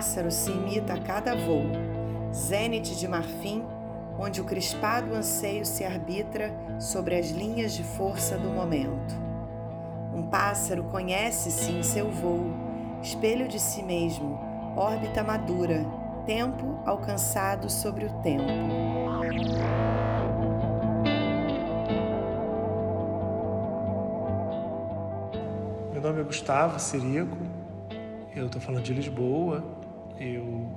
pássaro se imita a cada voo, zênite de marfim, onde o crispado anseio se arbitra sobre as linhas de força do momento. Um pássaro conhece-se em seu voo, espelho de si mesmo, órbita madura, tempo alcançado sobre o tempo. Meu nome é Gustavo Sirico, eu estou falando de Lisboa, eu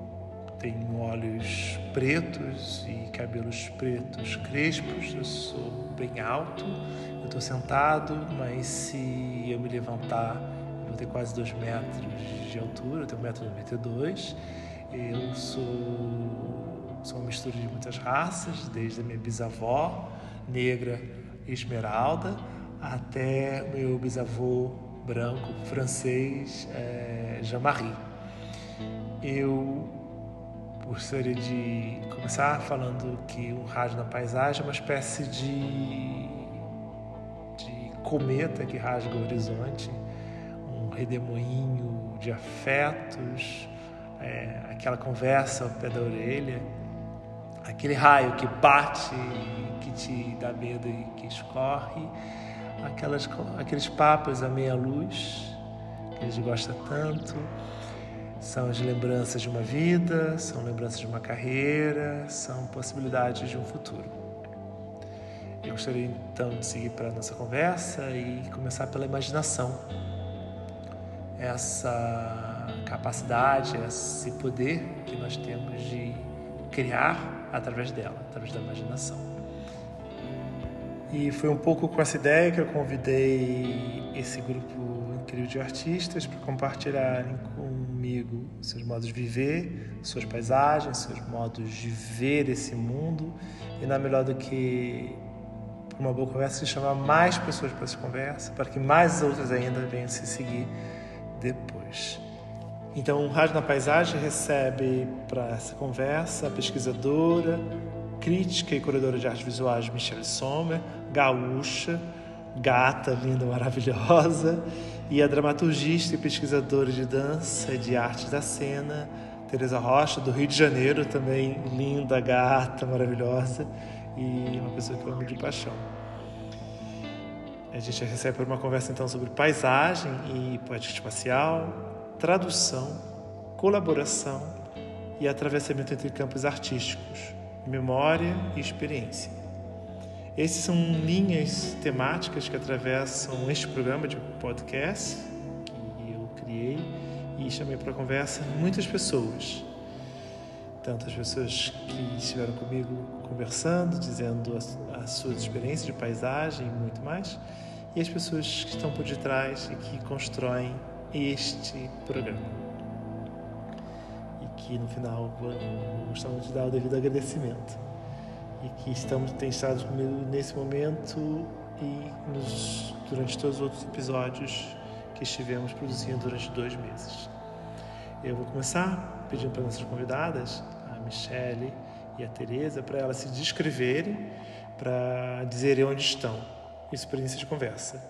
tenho olhos pretos e cabelos pretos crespos, eu sou bem alto, eu estou sentado, mas se eu me levantar, eu vou ter quase dois metros de altura, eu tenho 1,92m. Eu sou, sou uma mistura de muitas raças, desde a minha bisavó negra esmeralda até meu bisavô branco francês é, Jean-Marie. Eu gostaria de começar falando que o rádio na paisagem é uma espécie de, de cometa que rasga o horizonte, um redemoinho de afetos, é, aquela conversa ao pé da orelha, aquele raio que bate, que te dá medo e que escorre, aquelas, aqueles papos à meia luz que a gente gosta tanto. São as lembranças de uma vida, são lembranças de uma carreira, são possibilidades de um futuro. Eu gostaria então de seguir para a nossa conversa e começar pela imaginação. Essa capacidade, esse poder que nós temos de criar através dela, através da imaginação. E foi um pouco com essa ideia que eu convidei esse grupo incrível de artistas para compartilharem comigo seus modos de viver, suas paisagens, seus modos de ver esse mundo. E não é melhor do que uma boa conversa se chamar mais pessoas para essa conversa, para que mais outras ainda venham se seguir depois. Então, o Rádio na Paisagem recebe para essa conversa a pesquisadora, crítica e curadora de artes visuais Michelle Sommer, gaúcha, gata, linda, maravilhosa, e a dramaturgista e pesquisadora de dança e de artes da cena, Teresa Rocha, do Rio de Janeiro, também linda, gata, maravilhosa e uma pessoa que eu amo de paixão. A gente recebe uma conversa então sobre paisagem e poética espacial, tradução, colaboração e atravessamento entre campos artísticos, memória e experiência. Essas são linhas temáticas que atravessam este programa de podcast que eu criei e chamei para conversa muitas pessoas. Tanto as pessoas que estiveram comigo conversando, dizendo as, as suas experiências de paisagem e muito mais, e as pessoas que estão por detrás e que constroem este programa. E que no final gostamos de dar o devido agradecimento. E que estamos, tem estado comigo nesse momento e nos, durante todos os outros episódios que estivemos produzindo durante dois meses. Eu vou começar pedindo para nossas convidadas, a Michele e a Tereza, para elas se descreverem, para dizerem onde estão. Experiência de conversa.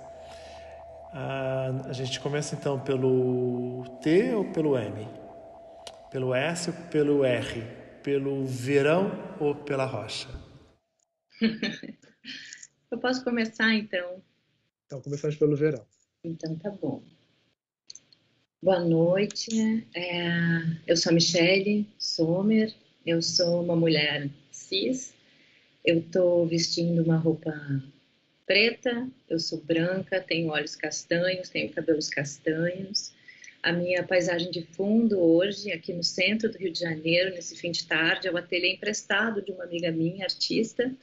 Ah, a gente começa então pelo T ou pelo M? Pelo S ou pelo R? Pelo verão ou pela rocha? Eu posso começar então? Então começamos pelo verão. Então tá bom. Boa noite. É, eu sou a Michele Sommer. Eu sou uma mulher cis. Eu estou vestindo uma roupa preta, eu sou branca, tenho olhos castanhos, tenho cabelos castanhos. A minha paisagem de fundo hoje, aqui no centro do Rio de Janeiro, nesse fim de tarde, é o ateliê emprestado de uma amiga minha, artista,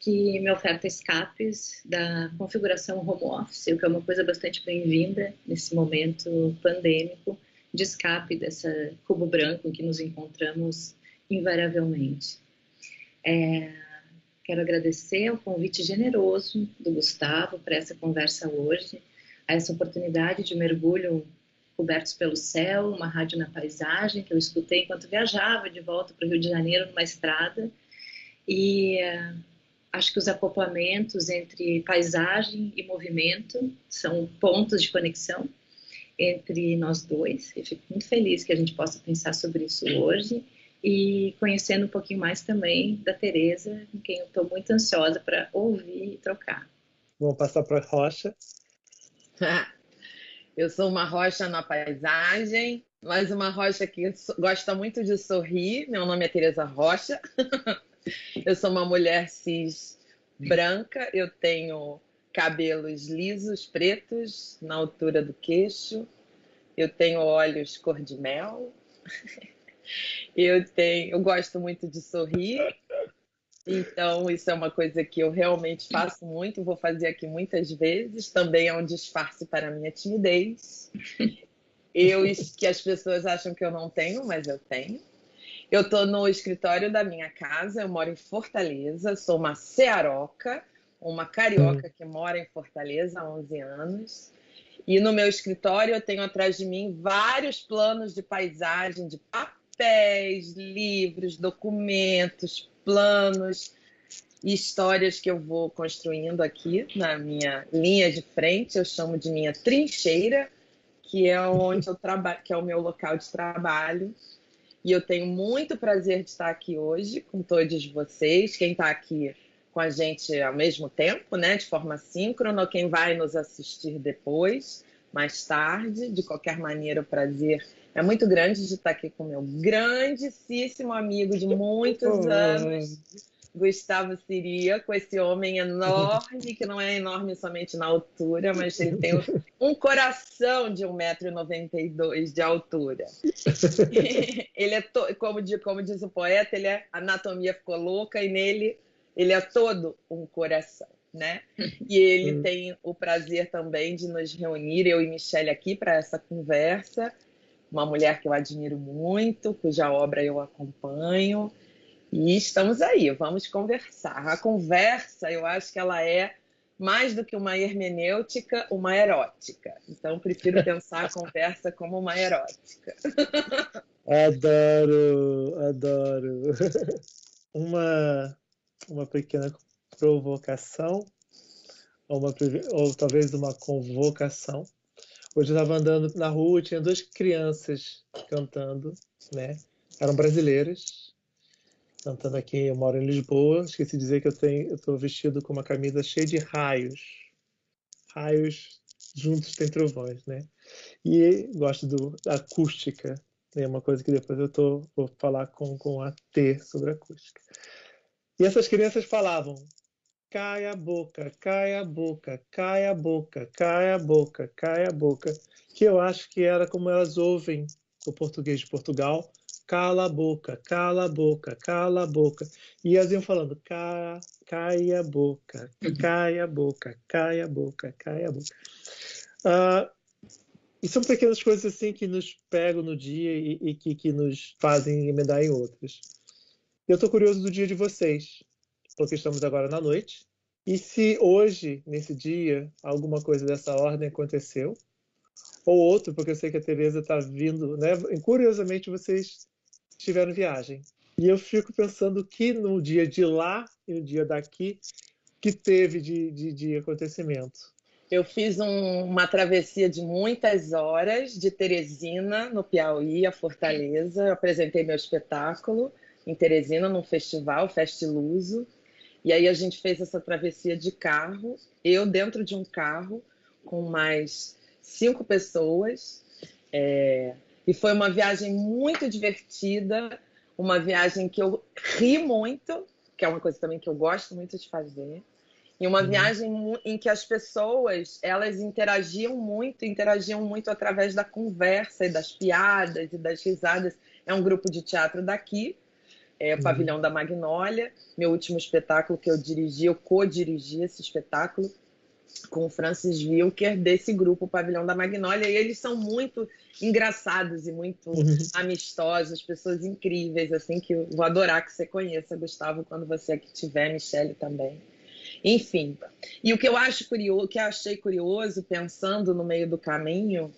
que me oferta escapes da configuração home office, o que é uma coisa bastante bem-vinda nesse momento pandêmico de escape dessa cubo branco em que nos encontramos invariavelmente. É, Quero agradecer o convite generoso do Gustavo para essa conversa hoje, a essa oportunidade de mergulho cobertos pelo céu, uma rádio na paisagem que eu escutei enquanto viajava de volta para o Rio de Janeiro numa estrada. E uh, acho que os acoplamentos entre paisagem e movimento são pontos de conexão. entre nós dois. Eu fico muito feliz que a gente possa pensar sobre isso hoje e conhecendo um pouquinho mais também da Tereza, com quem eu estou muito ansiosa para ouvir e trocar. Vamos passar para a Rocha. eu sou uma rocha na paisagem, mas uma rocha que gosta muito de sorrir. Meu nome é Tereza Rocha. eu sou uma mulher cis branca, eu tenho cabelos lisos, pretos, na altura do queixo. Eu tenho olhos cor de mel. eu tenho, eu gosto muito de sorrir. Então, isso é uma coisa que eu realmente faço muito, vou fazer aqui muitas vezes. Também é um disfarce para a minha timidez. Eu que as pessoas acham que eu não tenho, mas eu tenho. Eu estou no escritório da minha casa, eu moro em Fortaleza, sou uma cearoca, uma carioca que mora em Fortaleza há 11 anos. E no meu escritório eu tenho atrás de mim vários planos de paisagem, de papéis, livros, documentos, planos e histórias que eu vou construindo aqui na minha linha de frente. Eu chamo de minha trincheira, que é onde eu trabalho, que é o meu local de trabalho. E eu tenho muito prazer de estar aqui hoje com todos vocês. Quem está aqui com a gente ao mesmo tempo, né, de forma síncrona, quem vai nos assistir depois, mais tarde. De qualquer maneira, o prazer é muito grande de estar aqui com meu grandíssimo amigo de muitos anos, Gustavo Siria, com esse homem enorme, que não é enorme somente na altura, mas ele tem um coração de 1,92m de altura. ele é, como, como diz o poeta, ele é, a anatomia ficou louca e nele ele é todo um coração, né? E ele hum. tem o prazer também de nos reunir, eu e Michelle, aqui para essa conversa. Uma mulher que eu admiro muito, cuja obra eu acompanho. E estamos aí, vamos conversar. A conversa, eu acho que ela é mais do que uma hermenêutica, uma erótica. Então, prefiro pensar a conversa como uma erótica. Adoro, adoro. Uma uma pequena provocação, ou, uma, ou talvez uma convocação. Hoje eu estava andando na rua e tinha duas crianças cantando, né? Eram brasileiras, cantando aqui. Eu moro em Lisboa. Esqueci de dizer que eu estou vestido com uma camisa cheia de raios, raios juntos tem trovões, né? E gosto do, da acústica, é uma coisa que depois eu tô, vou falar com, com a T sobre acústica. E essas crianças falavam: cai a boca, cai a boca, cai a boca, cai a boca, cai a boca. Que eu acho que era como elas ouvem o português de Portugal. Cala a boca, cala a boca, cala a boca. E elas iam falando: cai, cai a boca, cai a boca, cai a boca, cai a boca. Uh, e são pequenas coisas assim que nos pegam no dia e, e que, que nos fazem emendar em outras. Eu estou curioso do dia de vocês, porque estamos agora na noite. E se hoje, nesse dia, alguma coisa dessa ordem aconteceu, ou outro, porque eu sei que a Tereza está vindo, né? E, curiosamente, vocês tiveram viagem. E eu fico pensando que no dia de lá e no dia daqui, que teve de, de, de acontecimento. Eu fiz um, uma travessia de muitas horas de Teresina, no Piauí, a Fortaleza. Eu apresentei meu espetáculo em Teresina, num festival, Festiluso. E aí a gente fez essa travessia de carro, eu dentro de um carro, com mais cinco pessoas. É... E foi uma viagem muito divertida, uma viagem que eu ri muito, que é uma coisa também que eu gosto muito de fazer. E uma uhum. viagem em que as pessoas, elas interagiam muito, interagiam muito através da conversa e das piadas e das risadas. É um grupo de teatro daqui, é, o uhum. Pavilhão da Magnólia, meu último espetáculo que eu dirigi, eu co-dirigi esse espetáculo com o Francis Wilker, desse grupo Pavilhão da Magnólia, e eles são muito engraçados e muito uhum. amistosos, pessoas incríveis, assim, que eu vou adorar que você conheça, Gustavo, quando você aqui tiver, Michele também. Enfim, e o que eu acho curioso, que eu achei curioso, pensando no meio do caminho,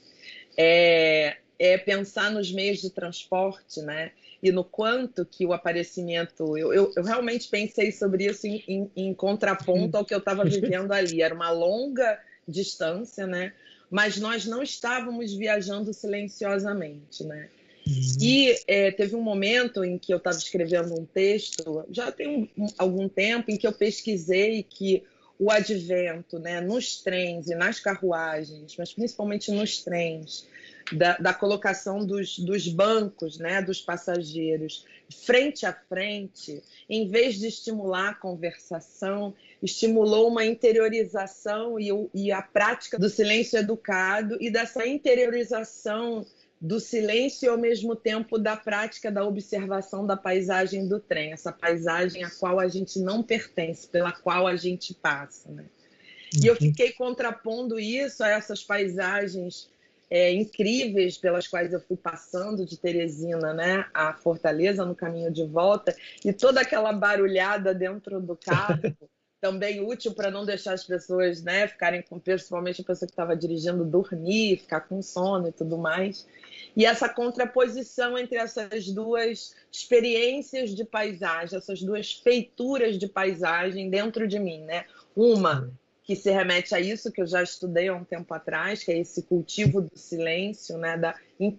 é, é pensar nos meios de transporte, né? E no quanto que o aparecimento. Eu, eu, eu realmente pensei sobre isso em, em, em contraponto ao que eu estava vivendo ali. Era uma longa distância, né? mas nós não estávamos viajando silenciosamente, né? Uhum. E é, teve um momento em que eu estava escrevendo um texto, já tem um, algum tempo, em que eu pesquisei que o advento né, nos trens e nas carruagens, mas principalmente nos trens, da, da colocação dos, dos bancos né, dos passageiros frente a frente, em vez de estimular a conversação, estimulou uma interiorização e, e a prática do silêncio educado e dessa interiorização do silêncio e ao mesmo tempo da prática da observação da paisagem do trem, essa paisagem a qual a gente não pertence, pela qual a gente passa. Né? E eu uhum. fiquei contrapondo isso a essas paisagens é, incríveis pelas quais eu fui passando de Teresina né, a Fortaleza no caminho de volta e toda aquela barulhada dentro do carro. também útil para não deixar as pessoas né, ficarem com, principalmente a pessoa que estava dirigindo, dormir, ficar com sono e tudo mais e essa contraposição entre essas duas experiências de paisagem, essas duas feituras de paisagem dentro de mim, né? Uma que se remete a isso que eu já estudei há um tempo atrás, que é esse cultivo do silêncio, né? da,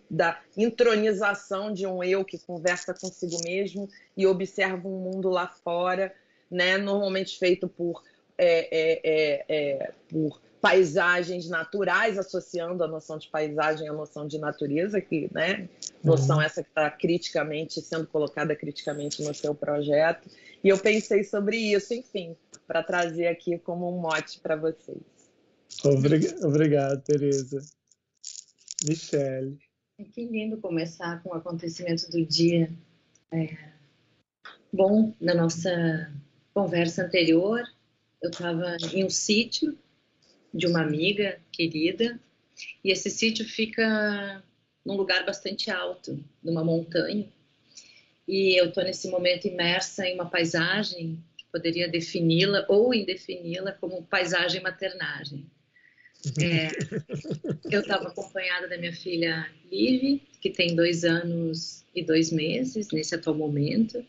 da intronização de um eu que conversa consigo mesmo e observa um mundo lá fora, né? normalmente feito por, é, é, é, é por paisagens naturais, associando a noção de paisagem à noção de natureza, que, né, noção uhum. essa que está criticamente, sendo colocada criticamente no seu projeto. E eu pensei sobre isso, enfim, para trazer aqui como um mote para vocês. Obrigado, obrigado, Tereza. Michele. Que lindo começar com o acontecimento do dia. É... Bom, na nossa conversa anterior, eu estava em um sítio de uma amiga querida. E esse sítio fica num lugar bastante alto, numa montanha. E eu estou nesse momento imersa em uma paisagem que poderia defini-la ou indefini-la como paisagem maternagem. É, eu estava acompanhada da minha filha Liv, que tem dois anos e dois meses nesse atual momento,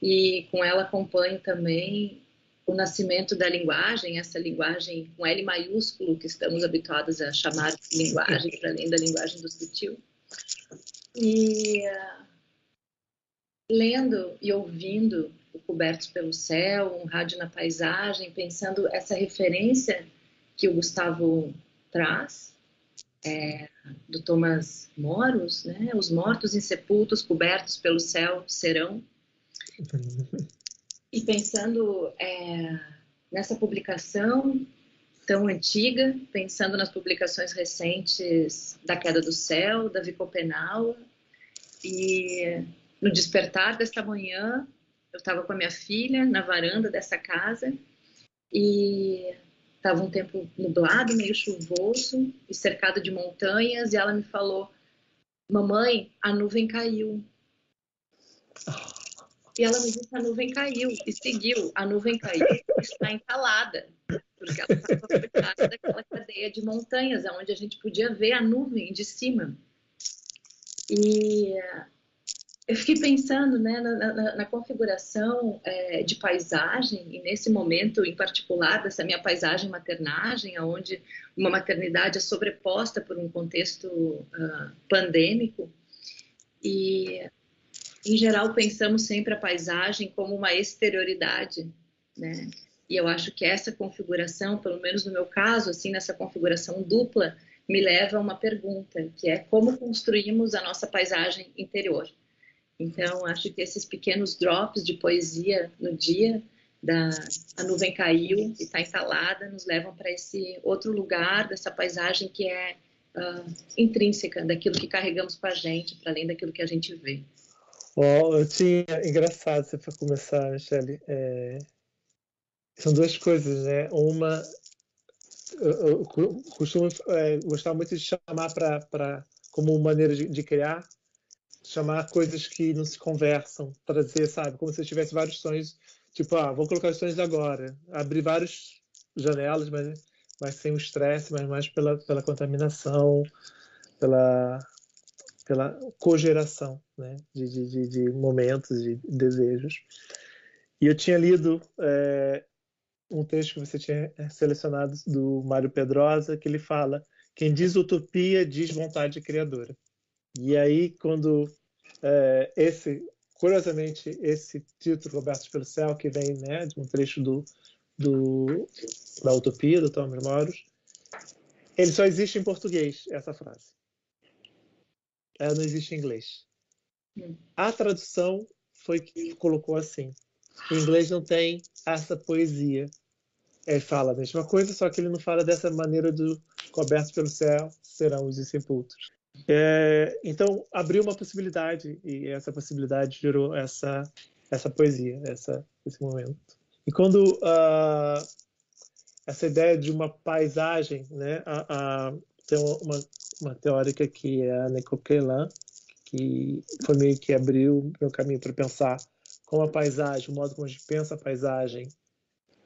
e com ela acompanho também o nascimento da linguagem, essa linguagem com L maiúsculo que estamos habituados a chamar de linguagem, para além da linguagem do sutil. E uh, lendo e ouvindo o Cobertos pelo Céu, um rádio na paisagem, pensando essa referência que o Gustavo traz, é, do Thomas Moros, né? Os mortos insepultos cobertos pelo céu serão. E pensando é, nessa publicação tão antiga, pensando nas publicações recentes da Queda do Céu, da Vicopenal, e no despertar desta manhã, eu estava com a minha filha na varanda dessa casa e estava um tempo nublado, meio chuvoso e cercado de montanhas, e ela me falou: Mamãe, a nuvem caiu. E ela me disse: a nuvem caiu e seguiu. A nuvem caiu está entalada, porque ela estava focada daquela cadeia de montanhas, onde a gente podia ver a nuvem de cima. E eu fiquei pensando né, na, na, na configuração é, de paisagem, e nesse momento em particular, dessa minha paisagem maternagem, onde uma maternidade é sobreposta por um contexto uh, pandêmico. E em geral, pensamos sempre a paisagem como uma exterioridade, né? E eu acho que essa configuração, pelo menos no meu caso, assim, nessa configuração dupla, me leva a uma pergunta, que é como construímos a nossa paisagem interior. Então, acho que esses pequenos drops de poesia no dia, da a nuvem caiu e está instalada, nos levam para esse outro lugar dessa paisagem que é uh, intrínseca daquilo que carregamos com a gente, para além daquilo que a gente vê. Oh, eu tinha. Engraçado você para começar, Michele. É... São duas coisas, né? Uma. Eu, eu costumo é, gostar muito de chamar para como maneira de, de, criar, chamar coisas que não se conversam, trazer, sabe? Como se eu tivesse vários sonhos. Tipo, ah, vou colocar os sonhos agora. Abrir várias janelas, mas, mas sem o estresse, mas mais pela, pela contaminação, pela pela cogeração né, de, de, de, momentos de desejos. E eu tinha lido é, um texto que você tinha selecionado do Mário Pedrosa, que ele fala quem diz utopia diz vontade criadora. E aí, quando é, esse, curiosamente, esse título, Roberto pelo Céu, que vem né, de um trecho do, do, da Utopia, do Thomas Moros, ele só existe em português, essa frase. Ela não existe em inglês. Hum. A tradução foi que colocou assim. Em inglês não tem essa poesia. Ele fala a mesma coisa, só que ele não fala dessa maneira do cobertos pelo céu serão os insepultos. É, então abriu uma possibilidade e essa possibilidade gerou essa essa poesia, essa esse momento. E quando uh, essa ideia de uma paisagem, né, a, a, tem uma, uma teórica que é a Necoquelin, que foi meio que abriu meu caminho para pensar como a paisagem, o modo como a gente pensa a paisagem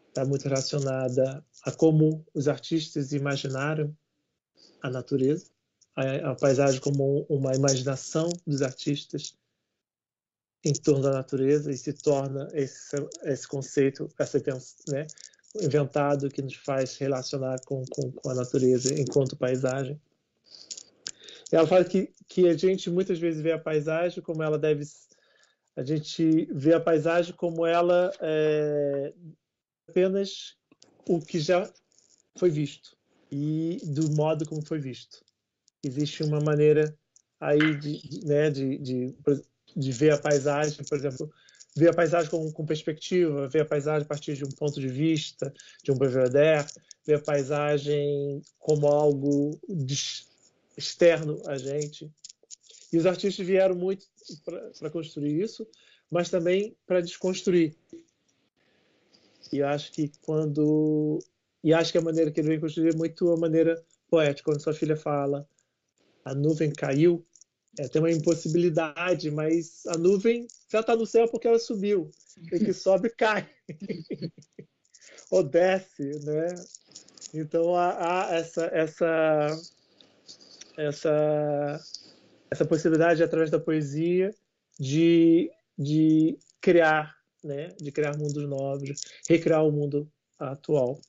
está muito relacionada a como os artistas imaginaram a natureza, a, a paisagem como uma imaginação dos artistas em torno da natureza e se torna esse, esse conceito, essa né, inventado que nos faz relacionar com, com, com, a natureza enquanto paisagem. Ela fala que, que a gente muitas vezes vê a paisagem como ela deve. A gente vê a paisagem como ela é apenas o que já foi visto e do modo como foi visto. Existe uma maneira aí de, né, de, de, de ver a paisagem, por exemplo, ver a paisagem com, com, perspectiva, ver a paisagem a partir de um ponto de vista, de um belvedere, ver a paisagem como algo externo a gente. E os artistas vieram muito para construir isso, mas também para desconstruir. E acho que quando e acho que a maneira que ele vem construir é muito a maneira poética. Quando sua filha fala, a nuvem caiu, é, tem uma impossibilidade, mas a nuvem já está no céu porque ela subiu. E que sobe, cai. Ou desce, né? Então há, há, essa, essa, essa, essa possibilidade, através da poesia, de, de criar, né? de criar mundos novos, recriar o mundo atual.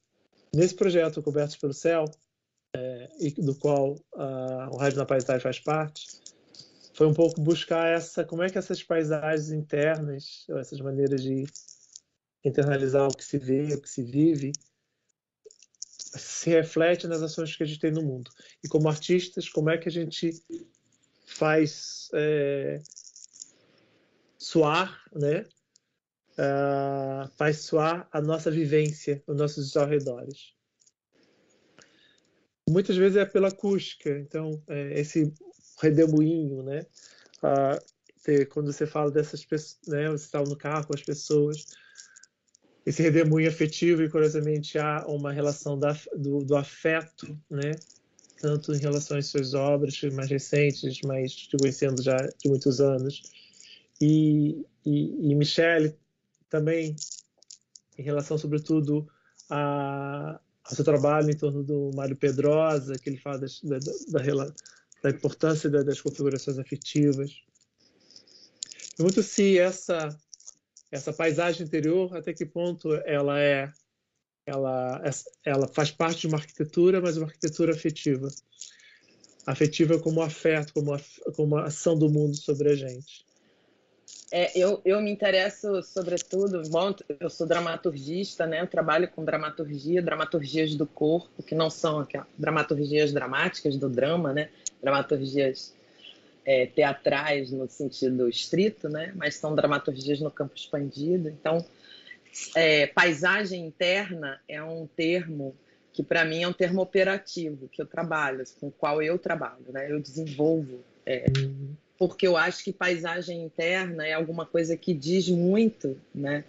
Nesse projeto Cobertos pelo Céu, é, do qual uh, o Rádio na Paisagem faz parte, foi um pouco buscar essa, como é que essas paisagens internas, essas maneiras de internalizar o que se vê, o que se vive, se reflete nas ações que a gente tem no mundo. E como artistas, como é que a gente faz é, soar, né? uh, faz soar a nossa vivência, os nossos arredores. Muitas vezes é pela acústica, então é, esse redemoinho, né? Ter, quando você fala dessas pessoas, né? Você está no carro com as pessoas, esse redemoinho afetivo e curiosamente há uma relação da, do, do, afeto, né? Tanto em relação às suas obras mais recentes, mas te conhecendo já de muitos anos. E, e, e Michele também em relação, sobretudo, a, ao seu trabalho em torno do Mário Pedrosa, que ele fala das, da, da, da, importância das configurações afetivas. Muito se essa essa paisagem interior, até que ponto ela é ela ela faz parte de uma arquitetura, mas uma arquitetura afetiva. Afetiva como afeto, como como a ação do mundo sobre a gente. É, eu, eu me interesso, sobretudo, bom, eu sou dramaturgista, né? Eu trabalho com dramaturgia, dramaturgias do corpo, que não são aquelas dramaturgias dramáticas do drama, né? Dramaturgias é, teatrais no sentido estrito, né? Mas são dramaturgias no campo expandido. Então, é, paisagem interna é um termo que para mim é um termo operativo que eu trabalho, com o qual eu trabalho, né? Eu desenvolvo. É, uhum porque eu acho que paisagem interna é alguma coisa que diz muito né,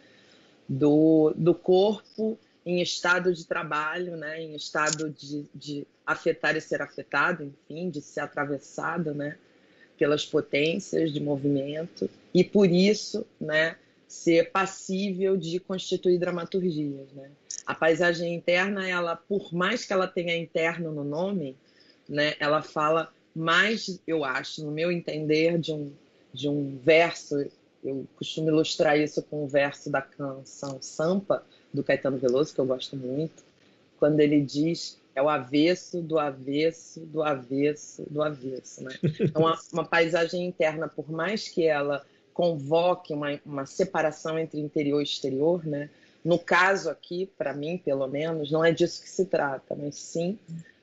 do, do corpo em estado de trabalho, né, em estado de, de afetar e ser afetado, enfim, de ser atravessado né, pelas potências de movimento, e por isso né, ser passível de constituir dramaturgias. Né. A paisagem interna, ela, por mais que ela tenha interno no nome, né, ela fala mais, eu acho, no meu entender, de um, de um verso, eu costumo ilustrar isso com o um verso da canção Sampa, do Caetano Veloso, que eu gosto muito, quando ele diz é o avesso do avesso do avesso do avesso, né? Então, uma, uma paisagem interna, por mais que ela convoque uma, uma separação entre interior e exterior, né? No caso aqui, para mim, pelo menos, não é disso que se trata, mas sim,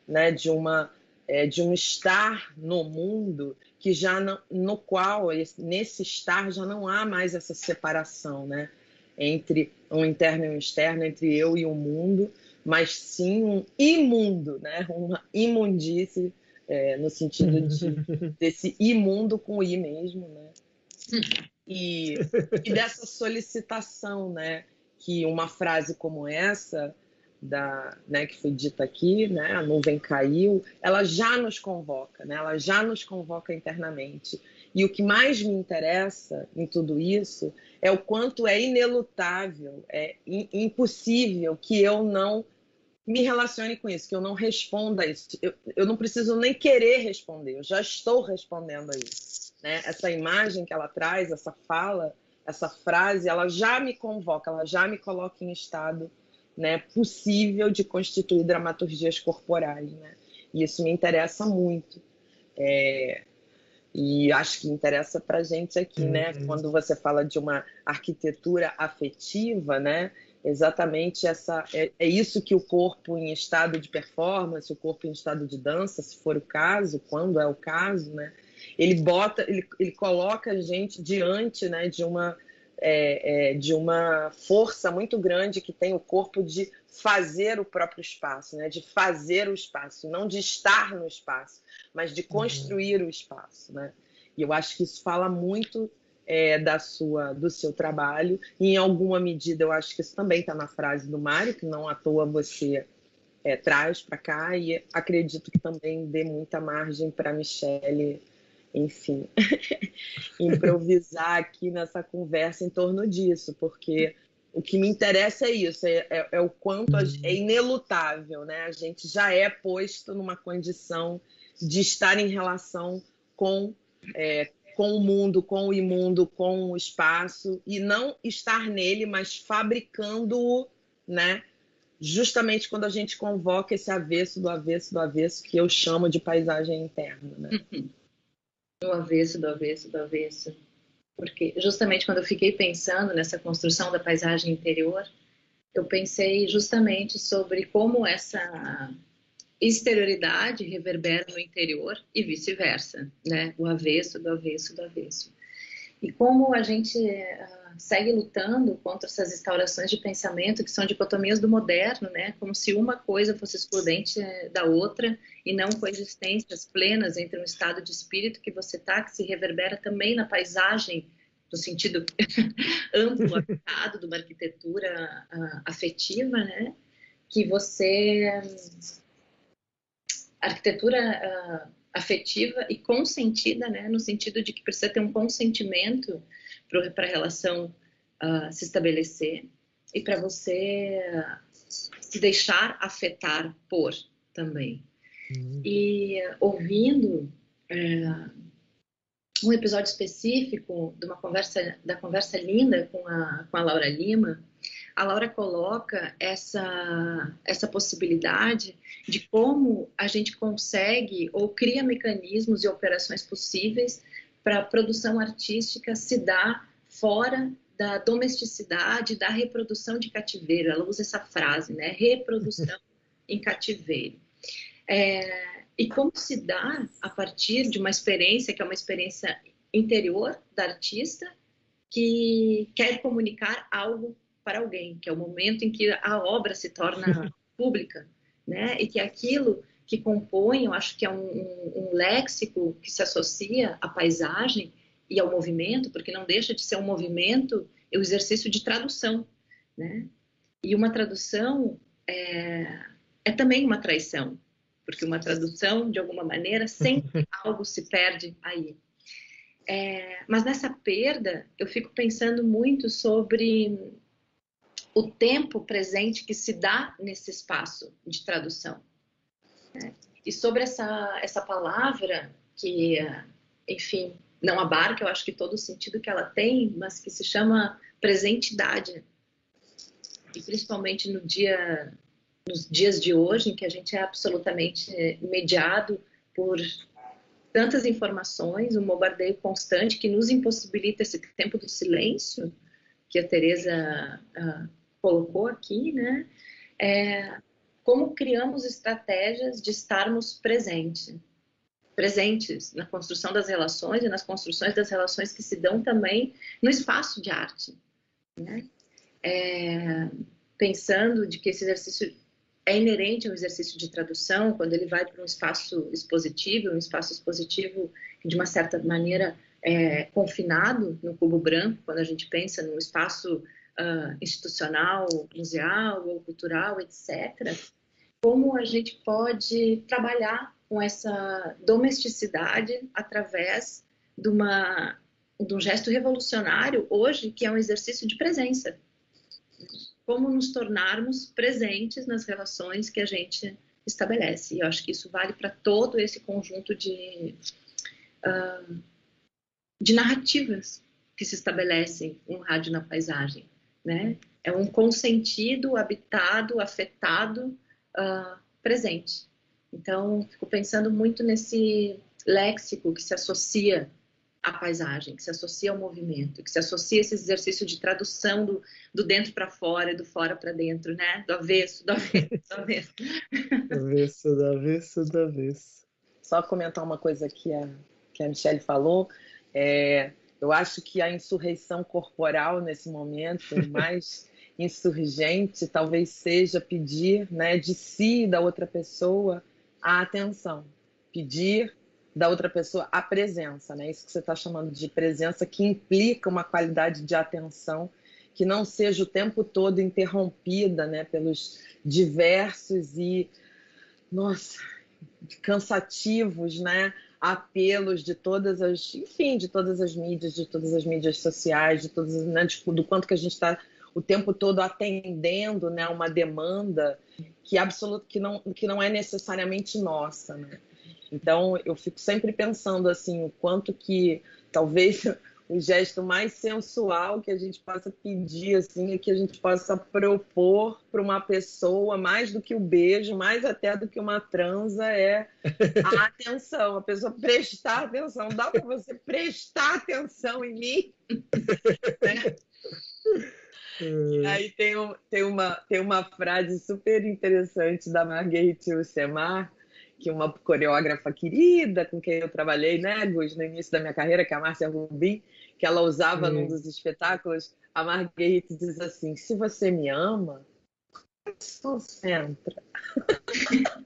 né, de uma é, de um estar no mundo que já não, no qual nesse estar já não há mais essa separação, né, entre um interno e um externo, entre eu e o mundo, mas sim um imundo, né? Uma imundície, é, no sentido de, desse imundo com i mesmo, né? E, e dessa solicitação, né? Que uma frase como essa, da, né, que foi dita aqui, né, a nuvem caiu, ela já nos convoca, né, ela já nos convoca internamente. E o que mais me interessa em tudo isso é o quanto é inelutável, é impossível que eu não me relacione com isso, que eu não responda a isso. Eu, eu não preciso nem querer responder, eu já estou respondendo a isso. Né? Essa imagem que ela traz, essa fala, essa frase, ela já me convoca, ela já me coloca em estado né, possível de constituir dramaturgias corporais. Né? E isso me interessa muito. É, e acho que interessa para gente aqui, né? uhum. né? Quando você fala de uma arquitetura afetiva, né? exatamente essa é, é, isso que o corpo em estado de performance, o corpo em estado de dança, se for o caso, quando é o caso, né? Ele bota, ele, ele coloca a gente diante, né, de uma é, é, de uma força muito grande que tem o corpo de fazer o próprio espaço, né? de fazer o espaço, não de estar no espaço, mas de uhum. construir uhum. o espaço. Né? E eu acho que isso fala muito é, da sua, do seu trabalho. E, em alguma medida, eu acho que isso também está na frase do Mário, que não à toa você é, traz para cá, e acredito que também dê muita margem para a Michelle, enfim, improvisar aqui nessa conversa em torno disso, porque o que me interessa é isso, é, é, é o quanto a, é inelutável, né? A gente já é posto numa condição de estar em relação com é, com o mundo, com o imundo, com o espaço, e não estar nele, mas fabricando-o, né? Justamente quando a gente convoca esse avesso do avesso do avesso, que eu chamo de paisagem interna, né? Do avesso, do avesso, do avesso. Porque justamente quando eu fiquei pensando nessa construção da paisagem interior, eu pensei justamente sobre como essa exterioridade reverbera no interior e vice-versa, né? O avesso do avesso do avesso. E como a gente uh, segue lutando contra essas instaurações de pensamento que são dicotomias do moderno, né? Como se uma coisa fosse excludente eh, da outra e não coexistências plenas entre um estado de espírito que você tá, que se reverbera também na paisagem no sentido amplo, habitado de uma arquitetura uh, afetiva, né? Que você arquitetura uh, afetiva e consentida, né, no sentido de que precisa ter um consentimento para a relação uh, se estabelecer e para você uh, se deixar afetar por também. Uhum. E ouvindo uh, um episódio específico de uma conversa da conversa linda com a, com a Laura Lima, a Laura coloca essa, essa possibilidade de como a gente consegue ou cria mecanismos e operações possíveis para a produção artística se dar fora da domesticidade, da reprodução de cativeiro. Ela usa essa frase, né? Reprodução em cativeiro. É, e como se dá a partir de uma experiência que é uma experiência interior da artista que quer comunicar algo para alguém, que é o momento em que a obra se torna pública, né? E que aquilo que compõe, eu acho que é um, um, um léxico que se associa à paisagem e ao movimento, porque não deixa de ser um movimento, é o exercício de tradução, né? E uma tradução é, é também uma traição, porque uma tradução, de alguma maneira, sempre algo se perde aí. É, mas nessa perda, eu fico pensando muito sobre o tempo presente que se dá nesse espaço de tradução. E sobre essa, essa palavra que, enfim, não abarca, eu acho que todo o sentido que ela tem, mas que se chama presentidade. E principalmente no dia nos dias de hoje, em que a gente é absolutamente mediado por tantas informações, um bombardeio constante que nos impossibilita esse tempo do silêncio que a Teresa uh, colocou aqui, né? É, como criamos estratégias de estarmos presentes, presentes na construção das relações e nas construções das relações que se dão também no espaço de arte, né? É, pensando de que esse exercício é inerente ao exercício de tradução, quando ele vai para um espaço expositivo, um espaço expositivo que, de uma certa maneira, é confinado no cubo branco, quando a gente pensa no espaço uh, institucional, museal ou cultural, etc., como a gente pode trabalhar com essa domesticidade através de, uma, de um gesto revolucionário hoje, que é um exercício de presença como nos tornarmos presentes nas relações que a gente estabelece. E eu acho que isso vale para todo esse conjunto de, uh, de narrativas que se estabelecem um rádio na paisagem. Né? É um consentido, habitado, afetado, uh, presente. Então, fico pensando muito nesse léxico que se associa a paisagem, que se associa ao movimento, que se associa a esse exercício de tradução do, do dentro para fora e do fora para dentro, né? Do avesso, do avesso, do avesso. avesso, do avesso, do avesso. Só comentar uma coisa que a, que a Michelle falou. É, eu acho que a insurreição corporal nesse momento mais insurgente talvez seja pedir né, de si e da outra pessoa a atenção. Pedir da outra pessoa a presença, né? Isso que você está chamando de presença, que implica uma qualidade de atenção que não seja o tempo todo interrompida, né? Pelos diversos e, nossa, cansativos, né? Apelos de todas as, enfim, de todas as mídias, de todas as mídias sociais, de todas, né? Tipo, do quanto que a gente está o tempo todo atendendo, né? Uma demanda que absoluto que não que não é necessariamente nossa, né? Então, eu fico sempre pensando assim, o quanto que talvez o gesto mais sensual que a gente possa pedir assim é que a gente possa propor para uma pessoa mais do que o beijo, mais até do que uma transa é a atenção, a pessoa prestar atenção. Dá para você prestar atenção em mim? né? E aí tem, um, tem, uma, tem uma frase super interessante da Marguerite Yourcenar, que uma coreógrafa querida com quem eu trabalhei, né, Gus, no início da minha carreira, que é a Márcia Rubin, que ela usava num dos espetáculos, a Marguerite diz assim: se você me ama, concentra.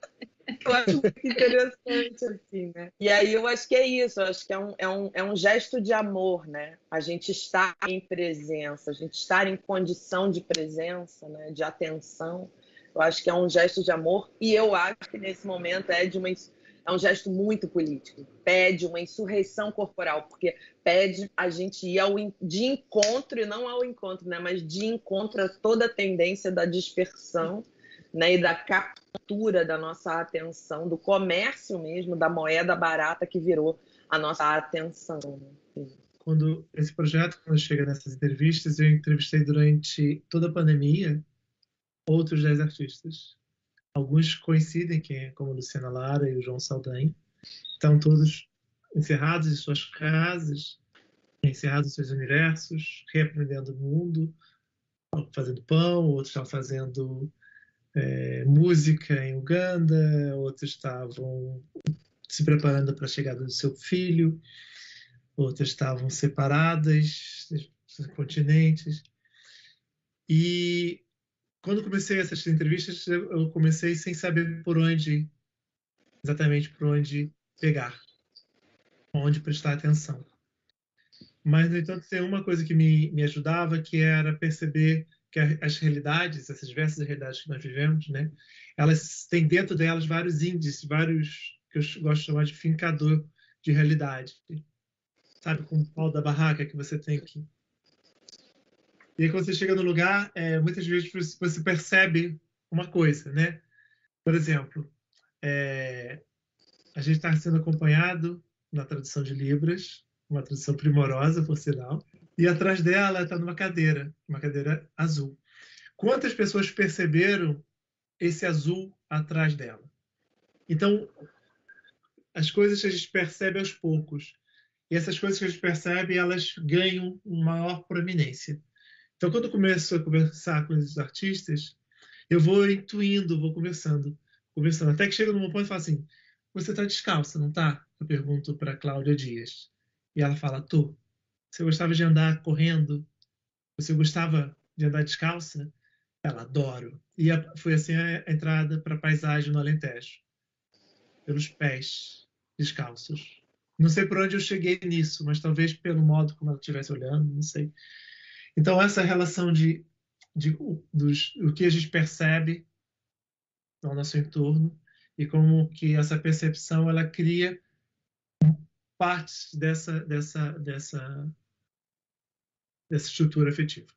eu acho muito interessante, assim, né? E aí eu acho que é isso, eu acho que é um, é, um, é um gesto de amor, né? A gente estar em presença, a gente estar em condição de presença, né? De atenção eu acho que é um gesto de amor e eu acho que nesse momento é de uma é um gesto muito político. Pede uma insurreição corporal, porque pede a gente ir ao, de encontro, e não ao encontro, né, mas de encontro a toda a tendência da dispersão né, e da captura da nossa atenção, do comércio mesmo, da moeda barata que virou a nossa atenção. Quando esse projeto, quando chega nessas entrevistas, eu entrevistei durante toda a pandemia outros dez artistas. Alguns coincidem, que é como Luciana Lara e o João Saldanha. Estão todos encerrados em suas casas, encerrados em seus universos, reaprendendo o mundo, fazendo pão, outros estavam fazendo é, música em Uganda, outros estavam se preparando para a chegada do seu filho, outras estavam separadas dos continentes. E quando comecei essas entrevistas, eu comecei sem saber por onde, exatamente por onde pegar, onde prestar atenção. Mas, no entanto, tem uma coisa que me, me ajudava, que era perceber que as realidades, essas diversas realidades que nós vivemos, né, elas têm dentro delas vários índices, vários que eu gosto de chamar de fincador de realidade. Sabe, como o pau da barraca que você tem que e aí, quando você chega no lugar, é, muitas vezes você percebe uma coisa, né? Por exemplo, é, a gente está sendo acompanhado na tradução de Libras, uma tradução primorosa, por sinal, e atrás dela está numa cadeira, uma cadeira azul. Quantas pessoas perceberam esse azul atrás dela. Então, as coisas que a gente percebe aos poucos. E essas coisas que a gente percebe, elas ganham maior proeminência. Então, quando eu começo a conversar com os artistas, eu vou intuindo, vou conversando, conversando, até que chega num ponto e fala assim: Você está descalça, não está? Eu pergunto para Cláudia Dias. E ela fala: Tô. Você gostava de andar correndo? Você gostava de andar descalça? Ela adoro. E foi assim a entrada para a paisagem no Alentejo, pelos pés descalços. Não sei por onde eu cheguei nisso, mas talvez pelo modo como ela estivesse olhando, não sei. Então essa relação de, de dos, o que a gente percebe ao nosso entorno e como que essa percepção ela cria partes dessa dessa dessa dessa estrutura afetiva.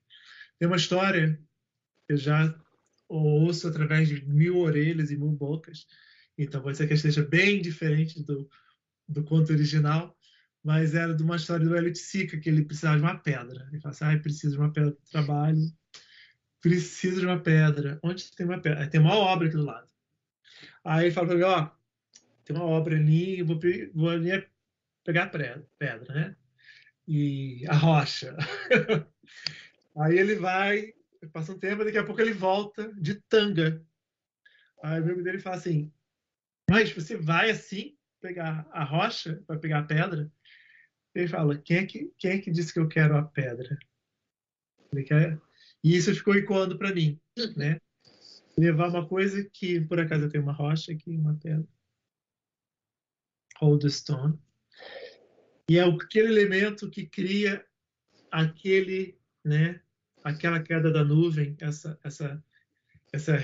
Tem uma história que eu já ouço através de mil orelhas e mil bocas, então pode ser que esteja bem diferente do, do conto original, mas era de uma história do Hélio Sica, que ele precisava de uma pedra. Ele fala assim, ah, preciso de uma pedra para trabalho, preciso de uma pedra. Onde tem uma pedra? Tem uma obra aqui do lado. Aí ele fala para ó, tem uma obra ali, eu vou, vou ali pegar a pedra, né? E a rocha. Aí ele vai, passa um tempo, daqui a pouco ele volta de tanga. Aí o amigo dele fala assim, mas você vai assim pegar a rocha, vai pegar a pedra? Ele fala, quem é que, quem é que disse que eu quero a pedra? Ele quer... E isso ficou ecoando para mim, né? Levar uma coisa que, por acaso, eu tenho uma rocha aqui, uma pedra. Hold the stone. E é aquele elemento que cria aquele, né, aquela queda da nuvem, essa, essa, essa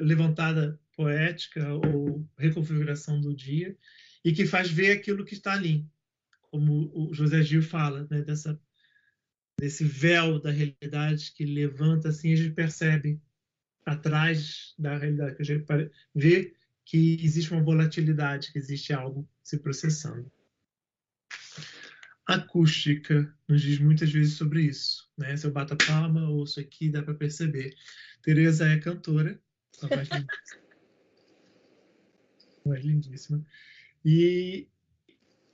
levantada poética ou reconfiguração do dia, e que faz ver aquilo que está ali, como o José Gil fala, né, dessa, desse véu da realidade que levanta assim, a gente percebe atrás da realidade, que a gente vê que existe uma volatilidade, que existe algo se processando. Acústica nos diz muitas vezes sobre isso. Né? Se eu bato a palma, ouço aqui, dá para perceber. Tereza é cantora, a voz lindíssima. lindíssima. E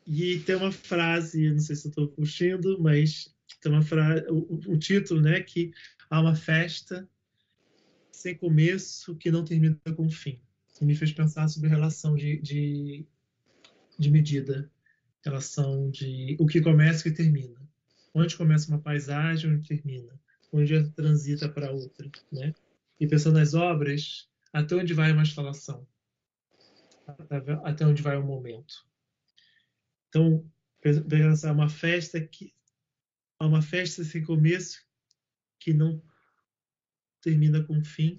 e tem uma frase, não sei se estou curtindo, mas tem uma frase, o, o, título, né, que há uma festa sem começo que não termina com fim. Me fez pensar sobre relação de, de, de medida, relação de o que começa e o que termina. Onde começa uma paisagem, onde termina. Onde transita para outra, né? E pensando nas obras, até onde vai uma instalação? Até onde vai o momento? Então, pensar é uma festa que é uma festa sem começo que não termina com fim.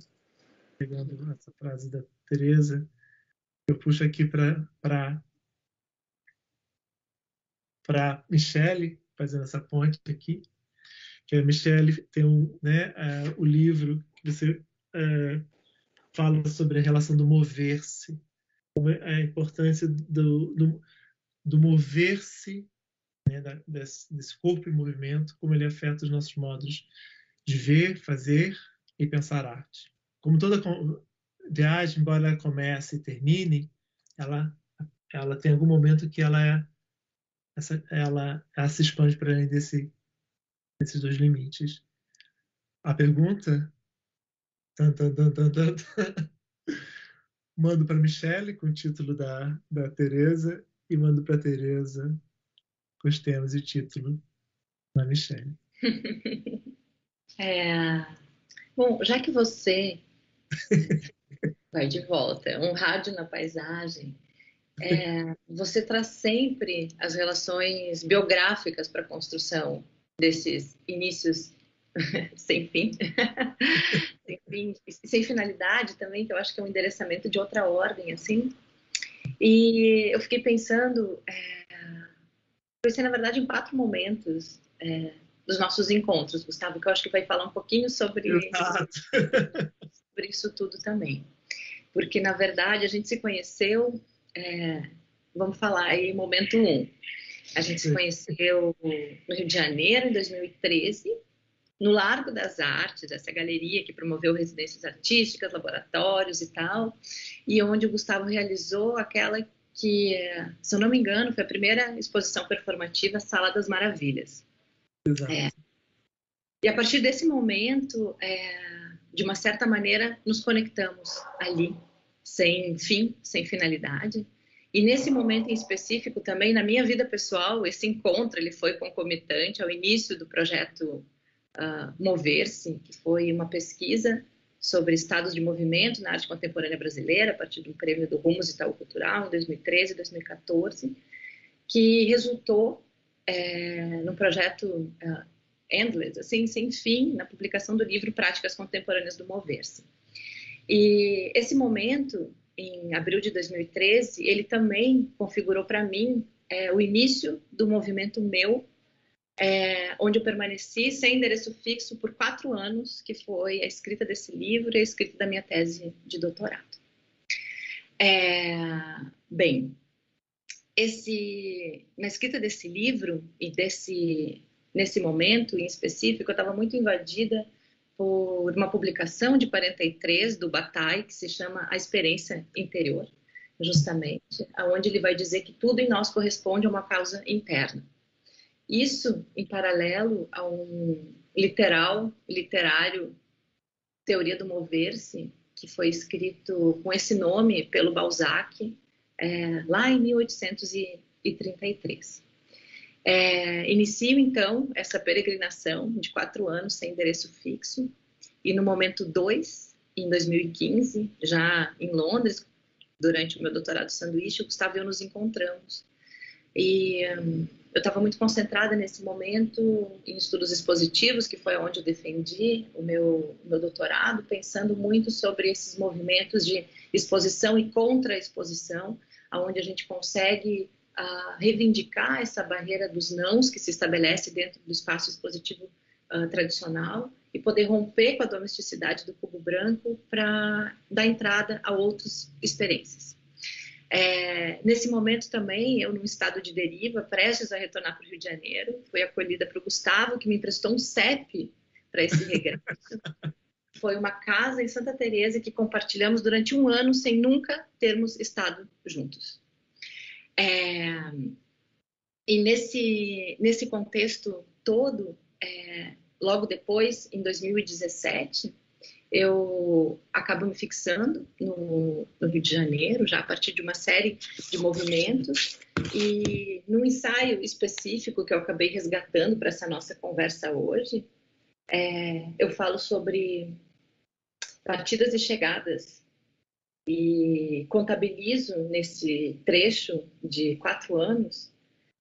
Pegando essa frase da Teresa, eu puxo aqui para para Michele, fazendo essa ponte aqui, que a Michele tem um, né, uh, o livro que você uh, fala sobre a relação do mover-se, a importância do, do do mover-se, né, desse, desse corpo em movimento, como ele afeta os nossos modos de ver, fazer e pensar arte. Como toda viagem, embora ela comece e termine, ela, ela tem algum momento que ela é essa, ela, ela se expande para além desse, desses dois limites. A pergunta tan, tan, tan, tan, tan, mando para Michelle com o título da, da Teresa e mando para Tereza com os temas e título da Michelle. É... Bom, já que você vai de volta, um rádio na paisagem, é, você traz sempre as relações biográficas para a construção desses inícios sem fim, sem fim, sem finalidade também, que eu acho que é um endereçamento de outra ordem, assim. E eu fiquei pensando, é, pensei na verdade em quatro momentos é, dos nossos encontros, Gustavo, que eu acho que vai falar um pouquinho sobre, sobre isso tudo também. Porque na verdade a gente se conheceu, é, vamos falar aí, momento um. A gente se conheceu no Rio de Janeiro, em 2013, no Largo das Artes, essa galeria que promoveu residências artísticas, laboratórios e tal, e onde o Gustavo realizou aquela que, se eu não me engano, foi a primeira exposição performativa Sala das Maravilhas. Exato. É. E a partir desse momento, é, de uma certa maneira, nos conectamos ali, sem fim, sem finalidade. E nesse momento em específico, também na minha vida pessoal, esse encontro ele foi concomitante ao início do projeto uh, Mover-se, que foi uma pesquisa sobre estados de movimento na arte contemporânea brasileira, a partir do prêmio do Rumos Itaú Cultural, em 2013 e 2014, que resultou é, no projeto uh, Endless, assim, sem fim, na publicação do livro Práticas Contemporâneas do Mover-se. E esse momento, em abril de 2013, ele também configurou para mim é, o início do movimento meu é, onde eu permaneci sem endereço fixo por quatro anos, que foi a escrita desse livro e a escrita da minha tese de doutorado. É, bem, esse, na escrita desse livro e desse, nesse momento em específico, eu estava muito invadida por uma publicação de 43 do Bataille que se chama A Experiência Interior, justamente, aonde ele vai dizer que tudo em nós corresponde a uma causa interna. Isso em paralelo a um literal, literário, Teoria do Mover-se, que foi escrito com esse nome pelo Balzac, é, lá em 1833. É, inicio então essa peregrinação de quatro anos sem endereço fixo, e no momento dois, em 2015, já em Londres, durante o meu doutorado sanduíche, o Gustavo e eu nos encontramos. E um, eu estava muito concentrada nesse momento em estudos expositivos, que foi onde eu defendi o meu, meu doutorado, pensando muito sobre esses movimentos de exposição e contra-exposição, aonde a gente consegue uh, reivindicar essa barreira dos nãos que se estabelece dentro do espaço expositivo uh, tradicional e poder romper com a domesticidade do cubo branco para dar entrada a outras experiências. É, nesse momento também, eu num estado de deriva, prestes a retornar para o Rio de Janeiro, fui acolhida para o Gustavo, que me emprestou um CEP para esse regresso. Foi uma casa em Santa Teresa que compartilhamos durante um ano sem nunca termos estado juntos. É, e nesse, nesse contexto todo, é, logo depois, em 2017, eu acabo me fixando no, no, Rio de Janeiro, já a partir de uma série de movimentos, e num ensaio específico que eu acabei resgatando para essa nossa conversa hoje, é, eu falo sobre partidas e chegadas, e contabilizo nesse trecho de quatro anos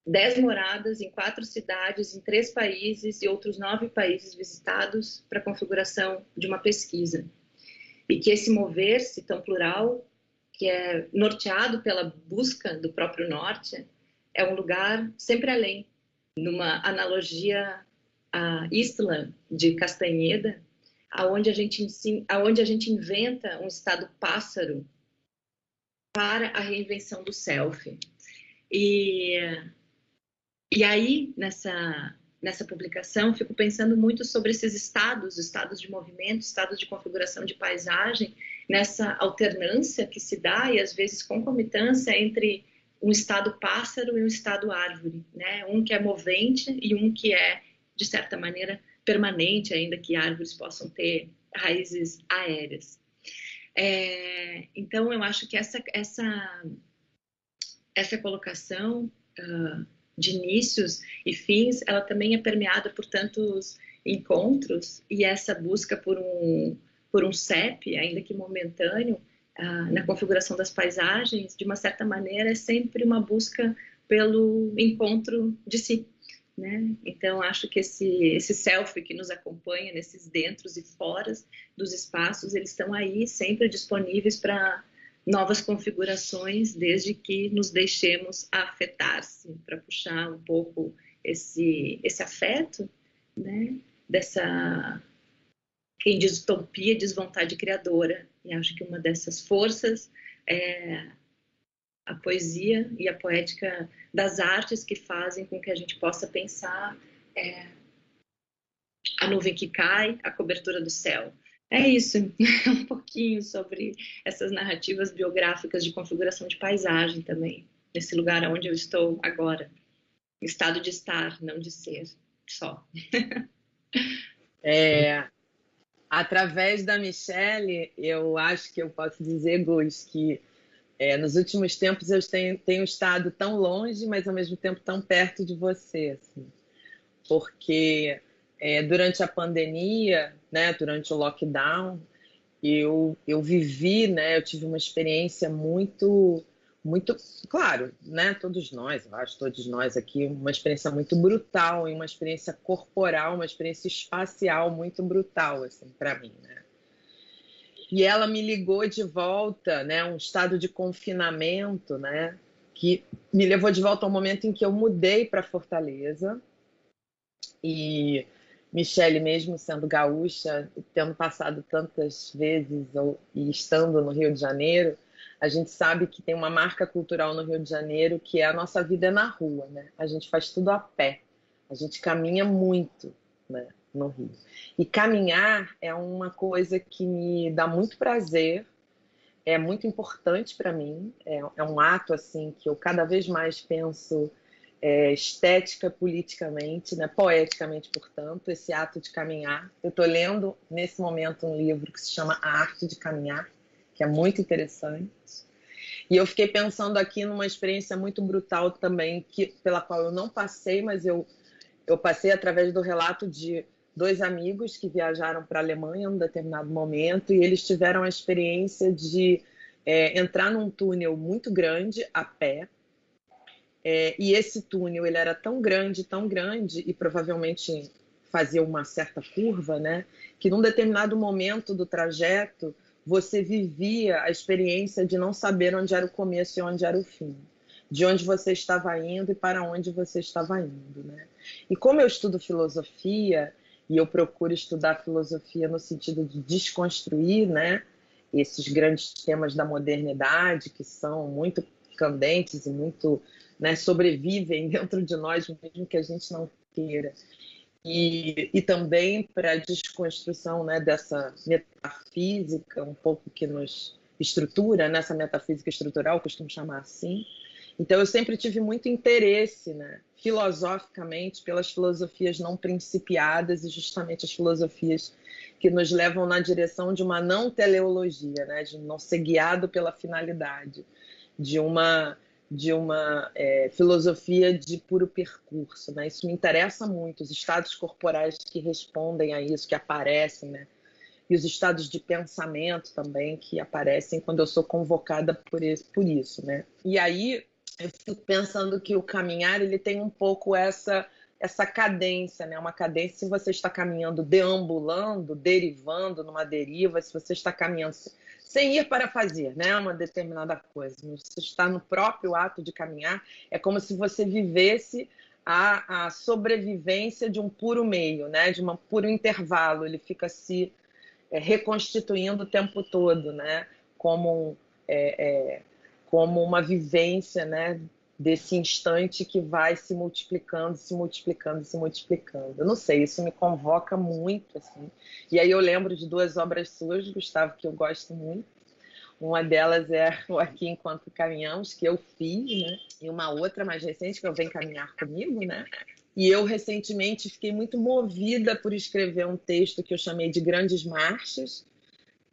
dez moradas em quatro cidades, em três países e outros nove países visitados para a configuração de uma pesquisa. E que esse mover-se tão plural, que é norteado pela busca do próprio norte, é um lugar sempre além, numa analogia a Isla de Castanheda, aonde a gente aonde a gente inventa um estado pássaro para a reinvenção do self. E e aí, nessa, nessa publicação, fico pensando muito sobre esses estados, estados de movimento, estados de configuração de paisagem, nessa alternância que se dá e às vezes concomitância entre um estado pássaro e um estado árvore, né? Um que é movente e um que é, de certa maneira, permanente, ainda que árvores possam ter raízes aéreas. É, então, eu acho que essa, essa, essa colocação uh, de inícios e fins, ela também é permeada por tantos encontros e essa busca por um por um CEP, ainda que momentâneo, ah, na configuração das paisagens, de uma certa maneira é sempre uma busca pelo encontro de si, né? Então acho que esse esse self que nos acompanha nesses dentros e foras dos espaços, eles estão aí sempre disponíveis para novas configurações, desde que nos deixemos afetar-se, para puxar um pouco esse, esse afeto, né? Dessa, quem diz utopia, diz vontade criadora. E acho que uma dessas forças é a poesia e a poética das artes que fazem com que a gente possa pensar é, a nuvem que cai, a cobertura do céu. É isso, um pouquinho sobre essas narrativas biográficas de configuração de paisagem também, nesse lugar onde eu estou agora. Estado de estar, não de ser, só. É, através da Michelle, eu acho que eu posso dizer, Gus, que é, nos últimos tempos eu tenho, tenho, estado tão longe, mas ao mesmo tempo tão perto de você, assim, porque é, durante a pandemia, né, durante o lockdown, eu, eu vivi, né, eu tive uma experiência muito muito, claro, né? Todos nós, eu acho, todos nós aqui, uma experiência muito brutal e uma experiência corporal, uma experiência espacial muito brutal, assim, para mim, né? E ela me ligou de volta, né? Um estado de confinamento, né? Que me levou de volta ao momento em que eu mudei para Fortaleza e Michele, mesmo sendo gaúcha, tendo passado tantas vezes ou, e estando no Rio de Janeiro, a gente sabe que tem uma marca cultural no Rio de Janeiro que é a nossa vida é na rua, né? A gente faz tudo a pé, a gente caminha muito, né? No Rio. E caminhar é uma coisa que me dá muito prazer, é muito importante para mim, é, é, um ato assim que eu cada vez mais penso é, estética, politicamente, né? poeticamente, portanto, esse ato de caminhar. Eu estou lendo nesse momento um livro que se chama A Arte de Caminhar, que é muito interessante. E eu fiquei pensando aqui numa experiência muito brutal também, que, pela qual eu não passei, mas eu, eu passei através do relato de dois amigos que viajaram para a Alemanha em um determinado momento e eles tiveram a experiência de é, entrar num túnel muito grande a pé. É, e esse túnel ele era tão grande, tão grande e provavelmente fazia uma certa curva, né? Que num determinado momento do trajeto você vivia a experiência de não saber onde era o começo e onde era o fim, de onde você estava indo e para onde você estava indo, né? E como eu estudo filosofia e eu procuro estudar filosofia no sentido de desconstruir, né, esses grandes temas da modernidade que são muito candentes e muito, né, sobrevivem dentro de nós mesmo que a gente não queira e, e também para a desconstrução né, dessa metafísica, um pouco que nos estrutura, nessa metafísica estrutural, costumo chamar assim. Então, eu sempre tive muito interesse, né, filosoficamente, pelas filosofias não principiadas e justamente as filosofias que nos levam na direção de uma não teleologia, né, de não ser guiado pela finalidade, de uma de uma é, filosofia de puro percurso. Né? Isso me interessa muito, os estados corporais que respondem a isso, que aparecem, né? e os estados de pensamento também que aparecem quando eu sou convocada por. Por isso né? E aí eu fico pensando que o caminhar ele tem um pouco essa essa cadência, né? Uma cadência se você está caminhando deambulando, derivando numa deriva, se você está caminhando sem ir para fazer né, uma determinada coisa. Você está no próprio ato de caminhar, é como se você vivesse a, a sobrevivência de um puro meio, né, de um puro intervalo. Ele fica se é, reconstituindo o tempo todo, né, como, é, é, como uma vivência né, desse instante que vai se multiplicando, se multiplicando, se multiplicando. Eu não sei, isso me convoca muito, assim. E aí eu lembro de duas obras suas, Gustavo, que eu gosto muito. Uma delas é o Aqui Enquanto Caminhamos, que eu fiz, né? E uma outra mais recente, que eu Vem Caminhar Comigo, né? E eu recentemente fiquei muito movida por escrever um texto que eu chamei de Grandes Marchas,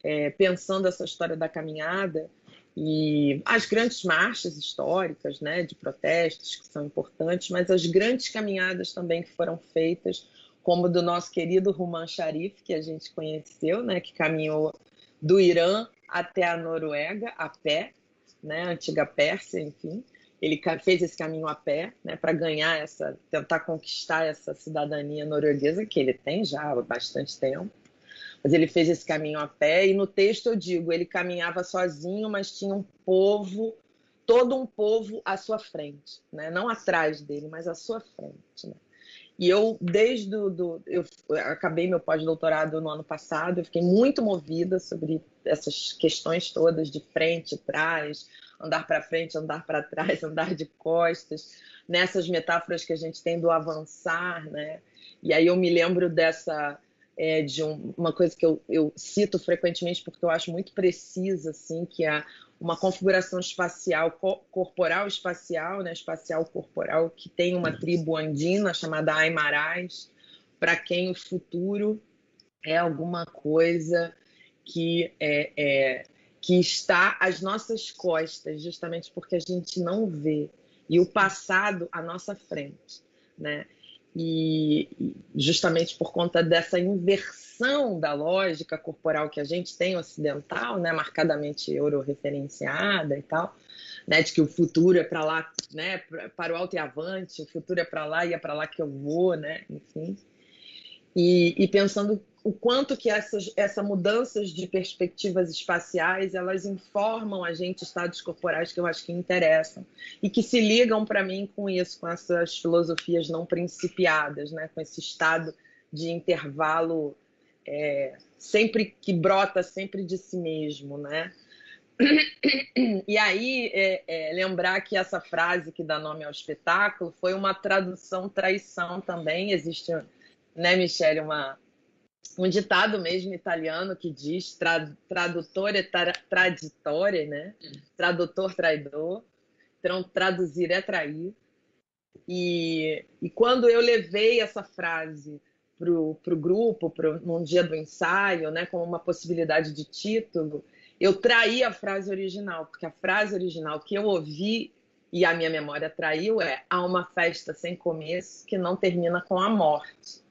é, pensando essa história da caminhada e as grandes marchas históricas, né, de protestos que são importantes, mas as grandes caminhadas também que foram feitas, como do nosso querido Ruman Sharif, que a gente conheceu, né, que caminhou do Irã até a Noruega a pé, né, antiga Pérsia, enfim. Ele fez esse caminho a pé, né, para ganhar essa, tentar conquistar essa cidadania norueguesa que ele tem já há bastante tempo mas ele fez esse caminho a pé e no texto eu digo, ele caminhava sozinho, mas tinha um povo, todo um povo à sua frente, né? Não atrás dele, mas à sua frente, né? E eu, desde do, do eu acabei meu pós-doutorado no ano passado, eu fiquei muito movida sobre essas questões todas de frente, trás, andar para frente, andar para trás, andar de costas, nessas metáforas que a gente tem do avançar, né? E aí eu me lembro dessa é, de um, uma coisa que eu, eu, cito frequentemente porque eu acho muito precisa, assim, que é uma configuração espacial, co corporal espacial, né, espacial corporal, que tem uma tribo andina chamada Aymarais, para quem o futuro é alguma coisa que é, é, que está às nossas costas, justamente porque a gente não vê, e o passado à nossa frente, né? E justamente por conta dessa inversão da lógica corporal que a gente tem ocidental, né, marcadamente euro-referenciada e tal, né, de que o futuro é para lá, né, para o alto e avante, o futuro é para lá e é para lá que eu vou, né, enfim. E, e pensando o quanto que essas, essas mudanças de perspectivas espaciais elas informam a gente estados corporais que eu acho que interessam e que se ligam para mim com isso, com essas filosofias não principiadas, né? com esse estado de intervalo é, sempre que brota sempre de si mesmo, né? E aí, é, é, lembrar que essa frase que dá nome ao espetáculo foi uma tradução traição também. Existe, né, Michele, uma, um ditado mesmo italiano que diz tra, tradutore tra, traditore, né? Tradutor traidor. Então, traduzir é trair. E, e quando eu levei essa frase para o grupo, pro, num dia do ensaio, né, como uma possibilidade de título, eu traí a frase original, porque a frase original que eu ouvi e a minha memória traiu é: há uma festa sem começo que não termina com a morte.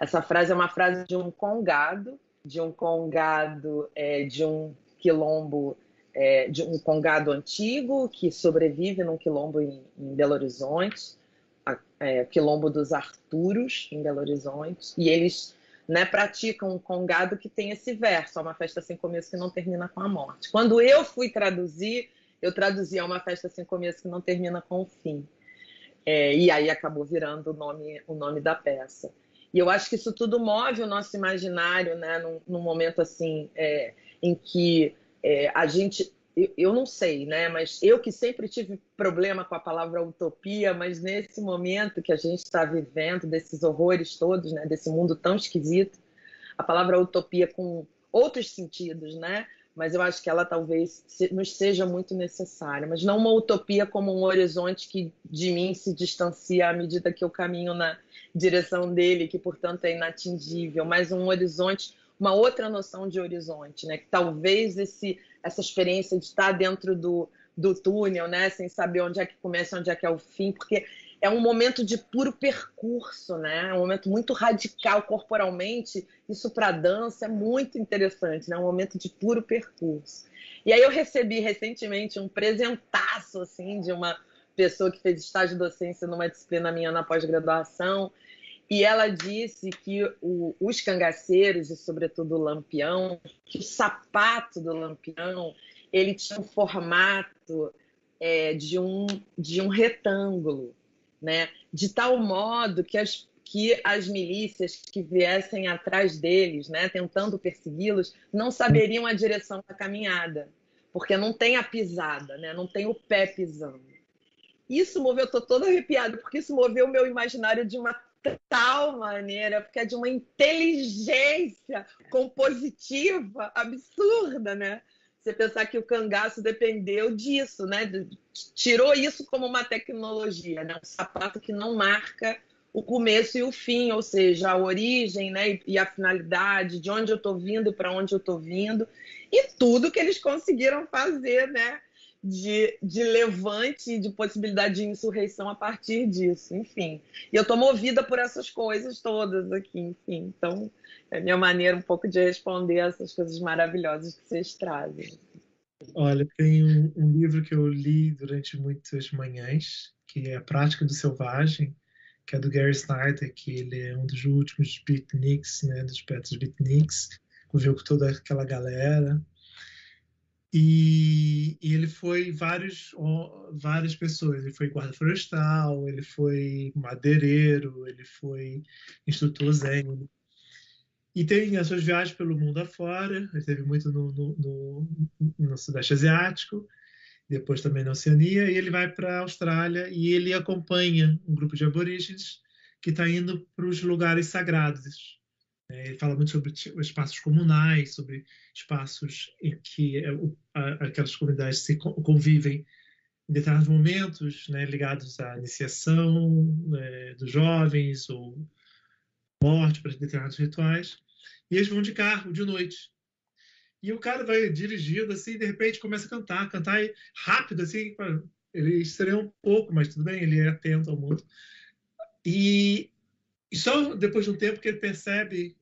Essa frase é uma frase de um congado, de um congado é, de um quilombo, é, de um congado antigo que sobrevive num quilombo em, em Belo Horizonte, a, é, quilombo dos Arturos em Belo Horizonte, e eles né, praticam um congado que tem esse verso, é uma festa sem começo que não termina com a morte. Quando eu fui traduzir, eu traduzi a uma festa sem começo que não termina com o fim. É, e aí acabou virando o nome, o nome da peça. E eu acho que isso tudo move o nosso imaginário, né? Num, num momento assim é, em que é, a gente, eu, eu, não sei, né? Mas eu que sempre tive problema com a palavra utopia, mas nesse momento que a gente está vivendo, desses horrores todos, né? Desse mundo tão esquisito, a palavra utopia com outros sentidos, né? Mas eu acho que ela talvez nos seja muito necessária, mas não uma utopia como um horizonte que de mim se distancia à medida que eu caminho na direção dele, que portanto é inatingível, mas um horizonte, uma outra noção de horizonte, né? Que talvez esse, essa experiência de estar dentro do, do túnel, né? Sem saber onde é que começa, onde é que é o fim, porque é um momento de puro percurso, né? É um momento muito radical corporalmente. Isso para dança é muito interessante, né? É um momento de puro percurso. E aí eu recebi recentemente um presentaço assim de uma pessoa que fez estágio de docência numa disciplina minha na pós-graduação, e ela disse que o, os cangaceiros, e sobretudo o lampião, que o sapato do lampião, ele tinha um formato é, de, um, de um retângulo, né? de tal modo que as, que as milícias que viessem atrás deles, né, tentando persegui-los, não saberiam a direção da caminhada, porque não tem a pisada, né, não tem o pé pisando. Isso moveu, eu tô toda arrepiada, porque isso moveu o meu imaginário de uma tal maneira, porque é de uma inteligência compositiva absurda, né? Você pensar que o cangaço dependeu disso, né? Tirou isso como uma tecnologia, né? Um sapato que não marca o começo e o fim, ou seja, a origem né, e a finalidade, de onde eu estou vindo e para onde eu estou vindo, e tudo que eles conseguiram fazer, né? De, de levante, de possibilidade de insurreição a partir disso, enfim. E eu estou movida por essas coisas todas aqui, enfim. Então, é a minha maneira um pouco de responder essas coisas maravilhosas que vocês trazem. Olha, tem um, um livro que eu li durante muitas manhãs, que é A Prática do Selvagem, que é do Gary Snyder, que ele é um dos últimos beatniks, né, dos Petros beatniks, conviveu com toda aquela galera. E, e, ele foi vários, várias pessoas. Ele foi guarda florestal, ele foi madeireiro, ele foi instrutor zen. E tem as suas viagens pelo mundo afora. Ele teve muito no, no, no, no Sudeste Asiático, depois também na Oceania. E ele vai para a Austrália e ele acompanha um grupo de aborígenes que está indo para os lugares sagrados. É, ele fala muito sobre espaços comunais, sobre espaços em que é, aquelas comunidades se convivem em determinados momentos, né, ligados à iniciação né, dos jovens ou morte para determinados rituais. E eles vão de carro de noite. E o cara vai dirigindo assim, e de repente começa a cantar, cantar rápido assim, ele estreia um pouco, mas tudo bem, ele é atento ao mundo. E, e só depois de um tempo que ele percebe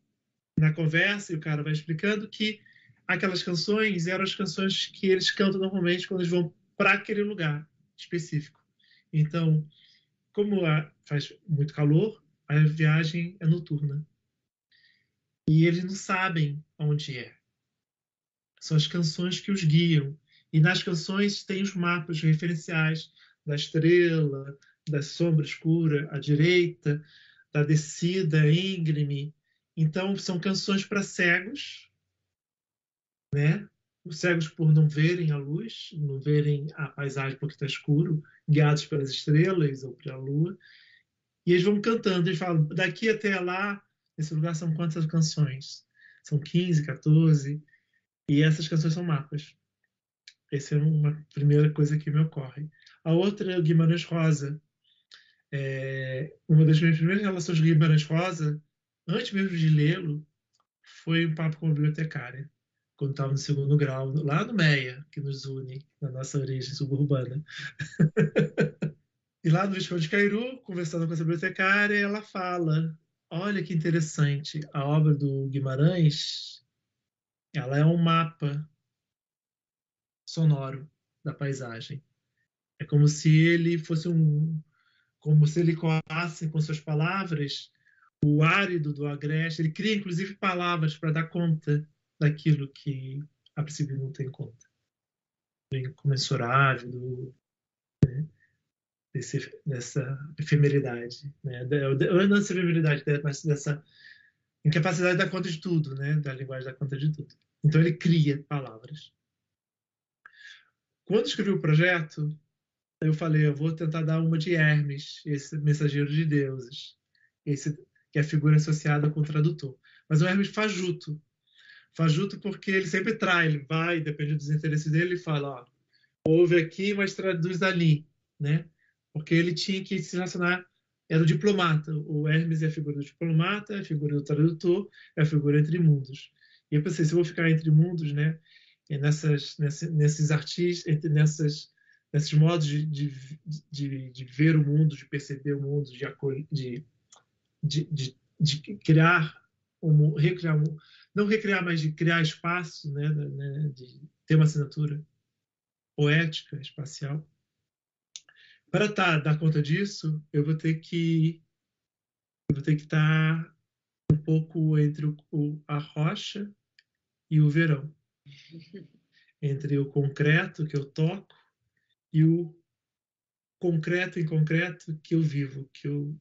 na conversa, e o cara vai explicando que aquelas canções eram as canções que eles cantam normalmente quando eles vão para aquele lugar específico. Então, como faz muito calor, a viagem é noturna. E eles não sabem onde é. São as canções que os guiam. E nas canções tem os mapas referenciais da estrela, da sombra escura à direita, da descida íngreme. Então, são canções para cegos, né? Os cegos por não verem a luz, não verem a paisagem porque está escuro, guiados pelas estrelas ou pela lua. E eles vão cantando, eles falam, daqui até lá, nesse lugar são quantas canções? São 15, 14, e essas canções são mapas. Essa é uma primeira coisa que me ocorre. A outra é o Guimarães Rosa. É, uma das minhas primeiras relações com Guimarães Rosa, antes mesmo de lê-lo, foi um papo com a bibliotecária, quando estava no segundo grau, lá no Meia, que nos une na nossa origem suburbana. e lá no Visconde de Cairu, conversando com essa bibliotecária, ela fala: Olha que interessante, a obra do Guimarães ela é um mapa sonoro da paisagem. É como se ele fosse um, como se ele coasse com suas palavras o árido do agreste. Ele cria inclusive palavras para dar conta daquilo que a princípio não tem conta, do incomensurável, do, né, desse, dessa efemeridade, né, não dessa efemeridade, mas dessa incapacidade de dar conta de tudo, né, da linguagem dar conta de tudo. Então ele cria palavras. Quando escrevi o projeto, eu falei, eu vou tentar dar uma de Hermes, esse mensageiro de deuses, esse que é a figura associada com o tradutor. Mas o Hermes fajuto. Fajuto porque ele sempre trai, ele vai, depende dos interesses dele, ele fala, ó, ouve aqui, mas traduz ali, né? Porque ele tinha que se relacionar, era o diplomata. O Hermes é a figura do diplomata, é a figura do tradutor, é a figura entre mundos. E eu pensei, se eu vou ficar entre mundos, né? nessas, nesses artistas, nessas, nesses modos de, de, de, de, ver o mundo, de perceber o mundo, de, de, de, de, criar, um, recriar, um, não recriar, mas de criar espaço, né, né, de ter uma assinatura poética, espacial. Para tá, dar conta disso, eu vou ter que vou ter que estar tá um pouco entre o, a rocha e o verão entre o concreto que eu toco e o concreto em concreto que eu vivo, que eu,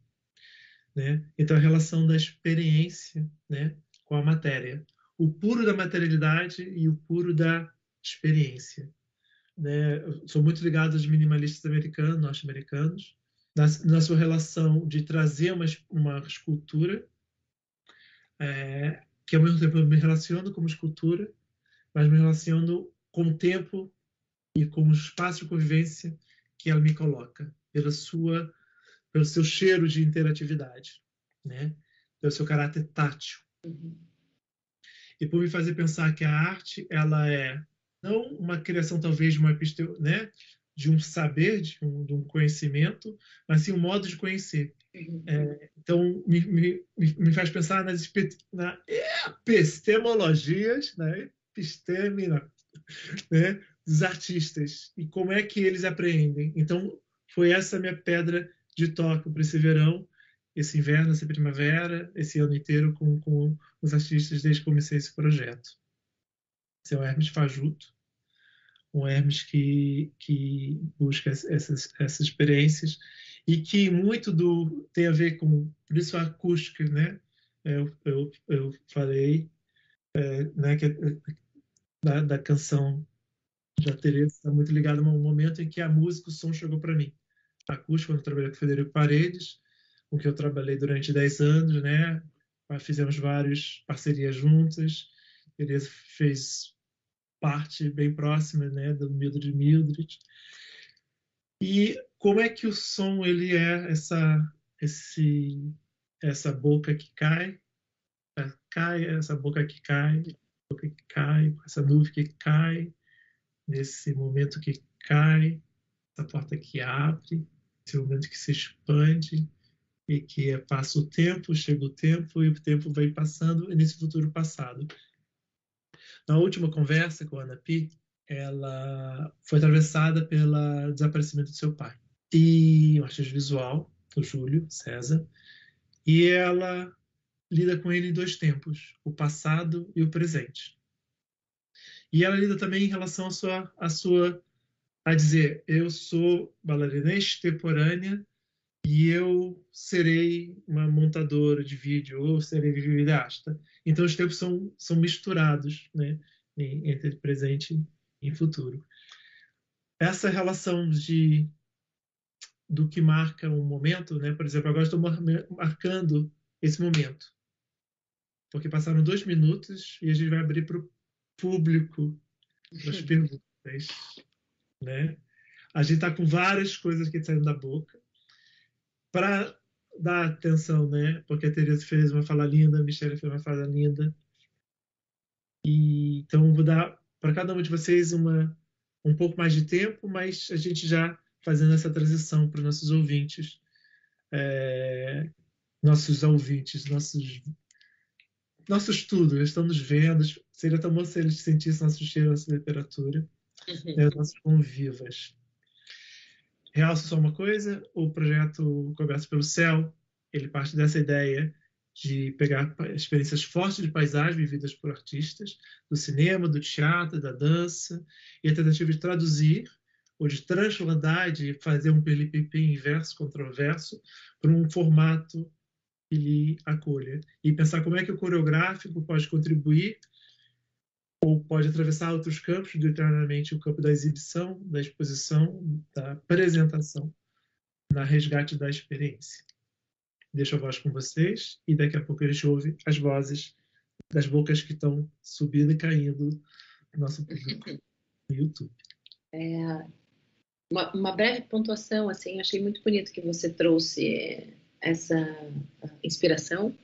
né? Então a relação da experiência, né, com a matéria, o puro da materialidade e o puro da experiência, né? Sou muito ligado aos minimalistas americanos, norte-americanos, na, na, sua relação de trazer uma, uma escultura é, que ao mesmo tempo eu me relaciono como escultura mas me relaciono com o tempo e com o espaço de convivência que ela me coloca, pela sua, pelo seu cheiro de interatividade, né? pelo seu caráter tátil. Uhum. E por me fazer pensar que a arte ela é não uma criação talvez de uma episteme, né? de um saber, de um, de um, conhecimento, mas sim um modo de conhecer. Uhum. É, então, me, me, me, faz pensar nas na epistemologias, né? episteme né, dos artistas e como é que eles aprendem. Então, foi essa minha pedra de toque para esse verão, esse inverno, essa primavera, esse ano inteiro com, com os artistas desde que comecei esse projeto. Esse é o Hermes Fajuto, um Hermes que, que busca essas, essas experiências e que muito do tem a ver com por isso a acústica, né? Eu, eu, eu falei é, né, que da, da canção da Teresa está muito ligado a um momento em que a música, o som chegou para mim. A acústica, quando eu trabalhei com o Federico Paredes, com que eu trabalhei durante 10 anos, né? Fizemos várias parcerias juntas. Tereza fez parte bem próxima, né, do Mildred Mildred. E como é que o som ele é essa esse essa boca que cai, é, cai essa boca que cai, boca que cai, essa nuvem que cai, nesse momento que cai, essa porta que abre, esse momento que se expande e que passa o tempo, chega o tempo e o tempo vai passando nesse futuro passado. Na última conversa com a Ana Pi, ela foi atravessada pelo desaparecimento do seu pai. E um artista visual, o Júlio César, e ela lida com ele em dois tempos, o passado e o presente. E ela lida também em relação à sua, à sua a dizer, eu sou bailarina extemporânea e eu serei uma montadora de vídeo ou serei videasta. Então os tempos são, são misturados, né, entre presente e futuro. Essa relação de do que marca um momento, né? Por exemplo, agora estou marcando esse momento, porque passaram dois minutos e a gente vai abrir para o público as perguntas, né? A gente está com várias coisas que saindo da boca para dar atenção, né? Porque a Teresa fez uma fala linda, a Michelle fez uma fala linda. E, então, vou dar para cada um de vocês uma, um pouco mais de tempo, mas a gente já fazendo essa transição para os nossos ouvintes, é, nossos ouvintes, nossos nossos tudo, eles estão nos vendo, seria tão bom se eles sentissem nosso cheiro, nossa literatura, uhum. nossos convivas. Realço só uma coisa, o projeto Coberto pelo Céu, ele parte dessa ideia de pegar experiências fortes de paisagem vividas por artistas do cinema, do teatro, da dança, e a tentativa de traduzir ou de transladar, de fazer um pelipipi inverso, controverso, para um formato que lhe acolha. E pensar como é que o coreográfico pode contribuir ou pode atravessar outros campos, literalmente o campo da exibição, da exposição, da apresentação, na resgate da experiência. Deixo a voz com vocês e daqui a pouco a gente ouve as vozes das bocas que estão subindo e caindo no nosso público no YouTube. É, uma, uma, breve pontuação, assim, achei muito bonito que você trouxe essa inspiração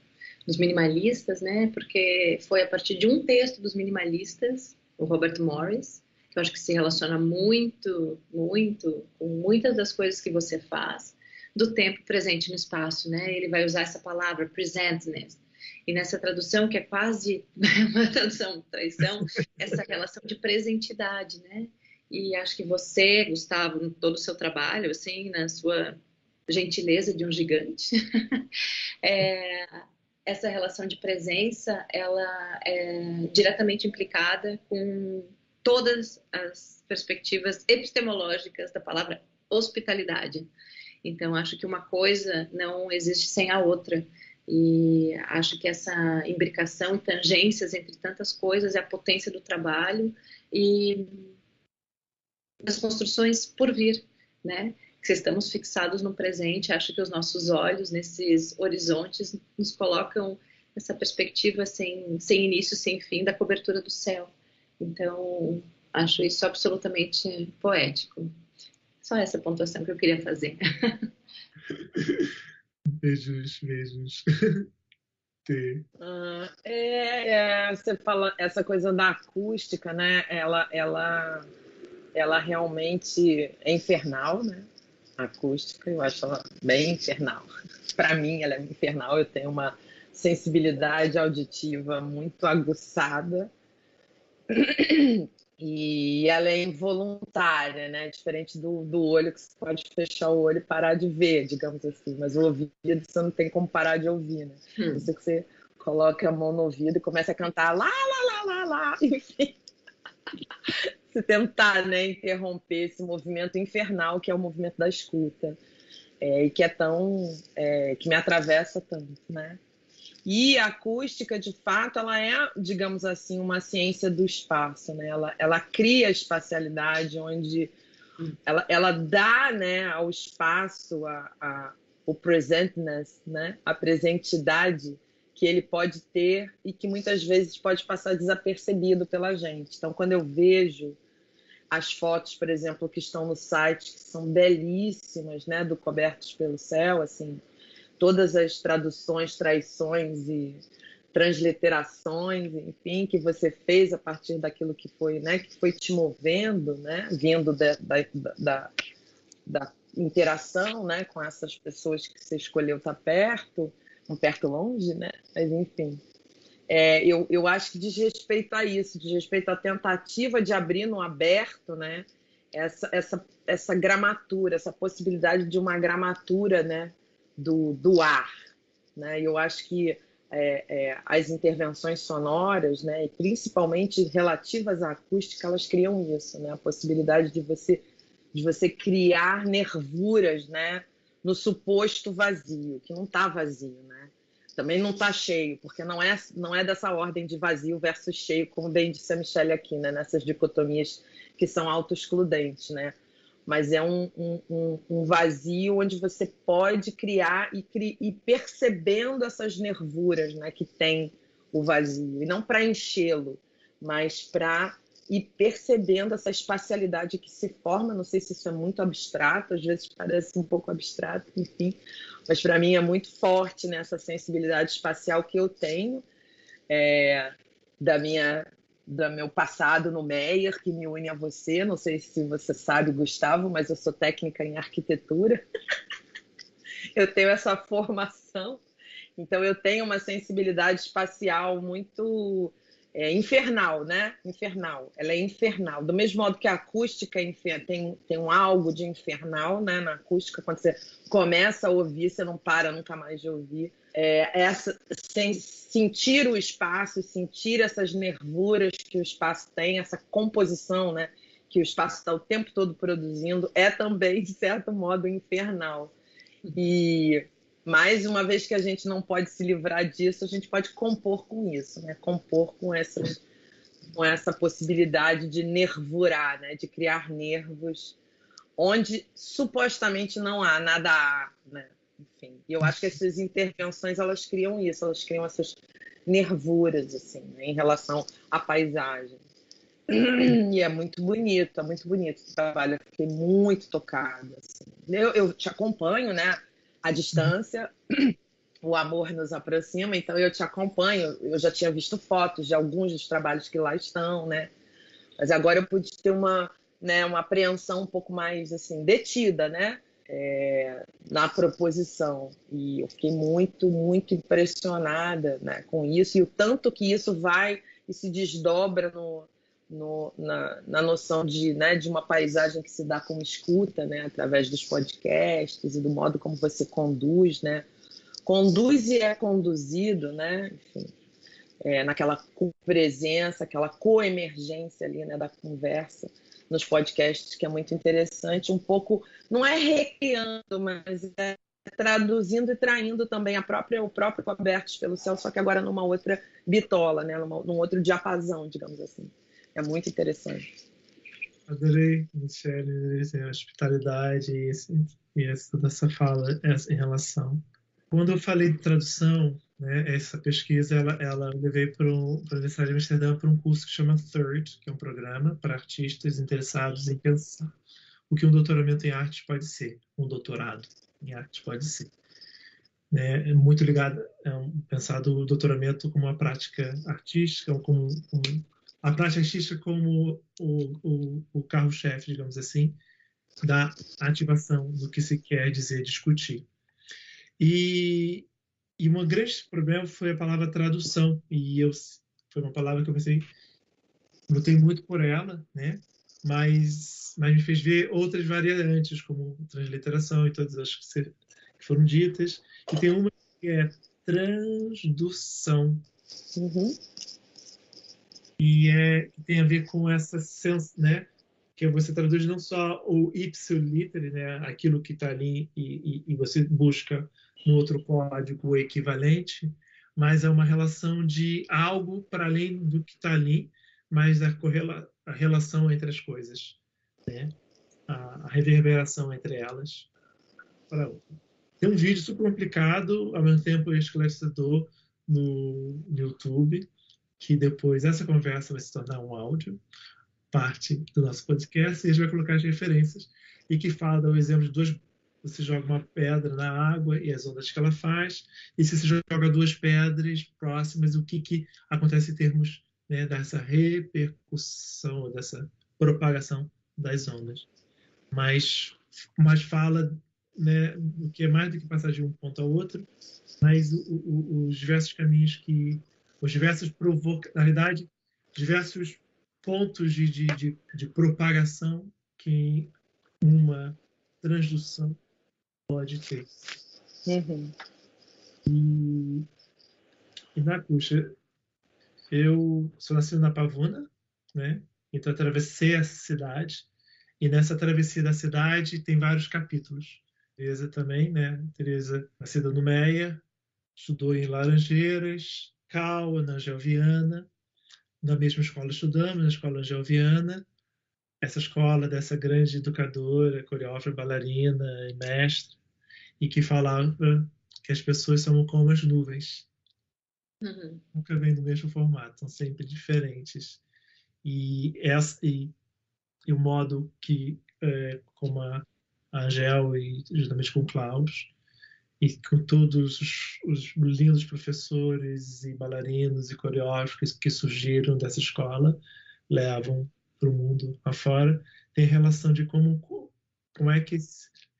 dos minimalistas, né? Porque foi a partir de um texto dos minimalistas, o Robert Morris, que eu acho que se relaciona muito, muito com muitas das coisas que você faz, do tempo presente no espaço, né? Ele vai usar essa palavra presentness. E nessa tradução, que é quase uma tradução traição, essa relação de presentidade, né? E acho que você, Gustavo, em todo o seu trabalho, assim, na sua gentileza de um gigante, é, essa relação de presença, ela é diretamente implicada com todas as perspectivas epistemológicas da palavra hospitalidade. Então, acho que uma coisa não existe sem a outra. E acho que essa imbricação, tangências entre tantas coisas é a potência do trabalho e das construções por vir, né? Que estamos fixados no presente, acho que os nossos olhos nesses horizontes nos colocam essa perspectiva sem, sem início, sem fim da cobertura do céu. Então, acho isso absolutamente poético. Só essa pontuação que eu queria fazer. beijos, beijos. Ah, é, é, você fala essa coisa da acústica, né? Ela, ela ela realmente é infernal, né? Acústica, eu acho ela bem infernal. Para mim, ela é infernal. Eu tenho uma sensibilidade auditiva muito aguçada. E ela é involuntária, né? Diferente do, do olho, que você pode fechar o olho e parar de ver, digamos assim. Mas o ouvido você não tem como parar de ouvir, né? Hum. Você você coloca a mão no ouvido e começa a cantar lá, lá, lá, lá, lá, enfim se tentar né, interromper esse movimento infernal que é o movimento da escuta é, e que é tão é, que me atravessa tanto, né? E a acústica, de fato, ela é, digamos assim, uma ciência do espaço, né? Ela, ela cria espacialidade onde ela, ela dá, né, ao espaço a, a o presentness, né? A presentidade que ele pode ter e que muitas vezes pode passar desapercebido pela gente. Então, quando eu vejo as fotos, por exemplo, que estão no site, que são belíssimas, né, do Cobertos pelo Céu, assim, todas as traduções, traições e transliterações, enfim, que você fez a partir daquilo que foi, né, que foi te movendo, né, vindo da, da, da, da interação, né, com essas pessoas que você escolheu estar perto, um perto longe, né, mas enfim. É, eu, eu acho que diz respeito a isso, diz respeito à tentativa de abrir no aberto, né? Essa, essa, essa gramatura, essa possibilidade de uma gramatura, né? Do, do ar, né? Eu acho que é, é, as intervenções sonoras, né? E principalmente relativas à acústica, elas criam isso, né? A possibilidade de você de você criar nervuras, né? No suposto vazio, que não está vazio, né? Também não está cheio, porque não é, não é dessa ordem de vazio versus cheio, como bem disse a Michelle aqui, né? nessas dicotomias que são autoexcludentes, né? Mas é um, um, um, vazio onde você pode criar e, cri, e percebendo essas nervuras né, que tem o vazio, e não para enchê-lo, mas para ir percebendo essa espacialidade que se forma. Não sei se isso é muito abstrato, às vezes parece um pouco abstrato, enfim, mas para mim é muito forte nessa sensibilidade espacial que eu tenho é, da minha do meu passado no Meyer, que me une a você. Não sei se você sabe, Gustavo, mas eu sou técnica em arquitetura. eu tenho essa formação, então eu tenho uma sensibilidade espacial muito é, infernal, né? Infernal. Ela é infernal. Do mesmo modo que a acústica é tem, tem um algo de infernal, né? Na acústica, quando você começa a ouvir, você não para nunca mais de ouvir. É, essa, sem sentir o espaço, sentir essas nervuras que o espaço tem, essa composição, né? Que o espaço está o tempo todo produzindo, é também, de certo modo, infernal. E mas uma vez que a gente não pode se livrar disso, a gente pode compor com isso, né? Compor com essa, com essa possibilidade de nervurar, né? De criar nervos onde supostamente não há nada há, né? Enfim, e eu acho que essas intervenções elas criam isso, elas criam essas nervuras assim, né? em relação à paisagem. E é muito bonito, é muito bonito o trabalho. Eu fiquei muito tocada. Assim. Eu, eu te acompanho, né? À distância. O amor nos aproxima, então eu te acompanho. Eu já tinha visto fotos de alguns dos trabalhos que lá estão, né? Mas agora eu pude ter uma, né, uma apreensão um pouco mais assim detida, né? É, na proposição e eu fiquei muito, muito impressionada né, com isso e o tanto que isso vai e se desdobra no, no, na, na, noção de, né, de uma paisagem que se dá como escuta, né, através dos podcasts e do modo como você conduz, né, conduz e é conduzido, né, enfim, é, naquela presença, aquela coemergência ali, né, da conversa nos podcasts, que é muito interessante, um pouco, não é recriando, mas é traduzindo e traindo também a própria, o próprio Cobertos pelo Céu, só que agora numa outra bitola, né, numa, num outro diapasão, digamos assim. É muito interessante. Adorei, Michelle, a hospitalidade e, esse, e essa, toda essa fala essa, em relação. Quando eu falei de tradução, né, essa pesquisa ela, ela levei para a Universidade de Amsterdã para um curso que chama Third, que é um programa para artistas interessados em pensar o que um doutoramento em arte pode ser, um doutorado em arte pode ser. Né, é muito ligado, é um, pensado o doutoramento como uma prática artística, como, como a prática artística como o, o, o carro-chefe, digamos assim, da ativação do que se quer dizer discutir. E, e um grande problema foi a palavra tradução, e eu foi uma palavra que eu pensei, lutei muito por ela, né? Mas, mas me fez ver outras variantes, como transliteração e todas as que, que foram ditas. E tem uma que é transdução. Uhum e é, tem a ver com essa senso, né? Que você traduz não só o ipsiliter, né? Aquilo que está ali e, e, e, você busca no outro código o equivalente, mas é uma relação de algo para além do que está ali, mas a, correla, a relação entre as coisas, né? A, a reverberação entre elas. Para Tem um vídeo super complicado, ao mesmo tempo esclarecedor, no YouTube, que depois essa conversa vai se tornar um áudio, parte do nosso podcast, e a gente vai colocar as referências, e que fala, dá o exemplo de duas você joga uma pedra na água e as ondas que ela faz, e se você joga duas pedras próximas, o que, que acontece em termos né, dessa repercussão, dessa propagação das ondas. Mas, mas fala né, do que é mais do que passar de um ponto ao outro, mas o, o, os diversos caminhos que, os diversos provoca, na realidade, diversos pontos de, de, de, de propagação que uma transdução pode ter. Uhum. E, e na Cuxa, eu sou nascido na Pavuna, né? Então atravessei essa cidade e nessa travessia da cidade tem vários capítulos. Teresa também, né? Teresa nascida no Meia, estudou em Laranjeiras, Cal, na Angelviana. Na mesma escola estudamos, na escola Angelviana. Essa escola dessa grande educadora, coreógrafa, bailarina e mestre e que falava que as pessoas são como as nuvens. Uhum. Nunca vêm do mesmo formato, são sempre diferentes. E, essa, e, e o modo que, é, como a Angel e justamente com o Klaus, e com todos os, os, lindos professores e bailarinos e coreógrafos que surgiram dessa escola, levam para o mundo afora, tem relação de como, como é que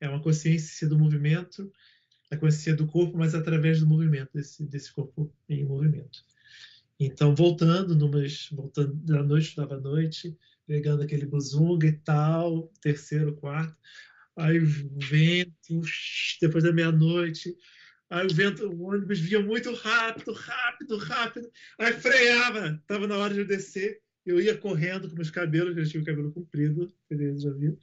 é uma consciência do movimento, a consciência do corpo, mas através do movimento, desse, desse corpo em movimento. Então, voltando, numas, voltando da noite, estava à noite, pegando aquele buzunga e tal, terceiro, quarto, aí o vento, depois da meia-noite, aí o vento, o ônibus vinha muito rápido, rápido, rápido, aí freava, estava na hora de eu descer, eu ia correndo com meus cabelos, eu tinha o cabelo comprido, beleza, já viu?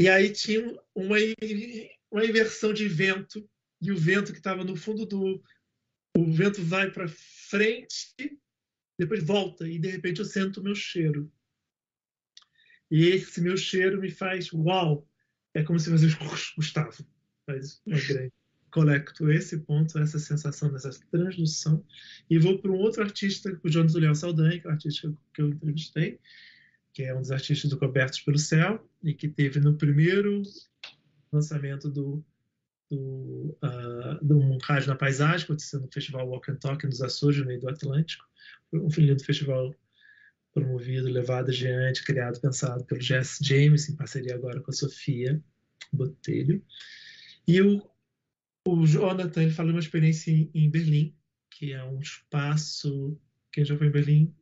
E aí tinha uma, uma inversão de vento, e o vento que estava no fundo do. O vento vai para frente, depois volta, e de repente eu sinto o meu cheiro. E esse meu cheiro me faz, uau! É como se fosse Gustavo, faz uma grande. Conecto esse ponto, essa sensação dessa transdução, e vou para um outro artista, o Jonas Leão Saldanha, que é o artista que eu entrevistei, que é um dos artistas do Cobertos pelo Céu, e que teve no primeiro lançamento do, do, uh, do Rádio na Paisagem, acontecendo no Festival Walk and Talk nos Açores, no meio do Atlântico. Um lindo festival promovido, levado adiante, criado, pensado pelo Jess James, em parceria agora com a Sofia Botelho. E o, o Jonathan ele falou uma experiência em, em Berlim, que é um espaço, quem já foi em Berlim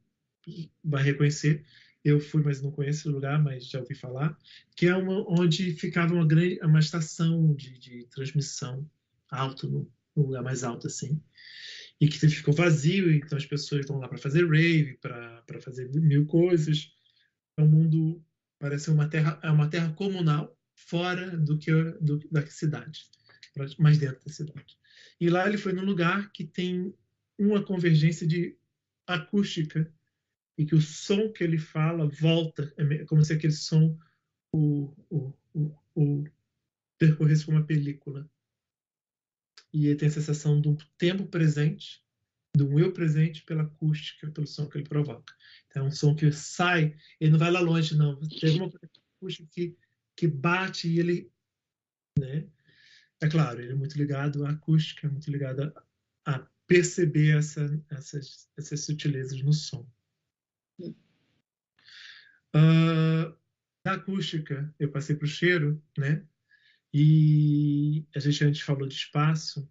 vai reconhecer, eu fui, mas não conheço o lugar, mas já ouvi falar, que é uma, onde ficava uma grande, uma estação de, de transmissão alto, no, no, lugar mais alto assim, e que ficou vazio, então as pessoas vão lá para fazer rave, para fazer mil coisas. É um mundo parece uma terra, é uma terra comunal fora do que do, da cidade, mais dentro da cidade. E lá ele foi num lugar que tem uma convergência de acústica e que o som que ele fala volta, é como se aquele som o, o, o, o percorresse uma película. E ele tem a sensação de um tempo presente, de um eu presente pela acústica, pelo som que ele provoca. Então, é um som que sai, ele não vai lá longe, não. Alguma coisa acústica que, que bate e ele. Né? É claro, ele é muito ligado à acústica, é muito ligado a, a perceber essa, essas, essas sutilezas no som. Uh, na acústica, eu passei para o cheiro, né? E a gente antes falou de espaço.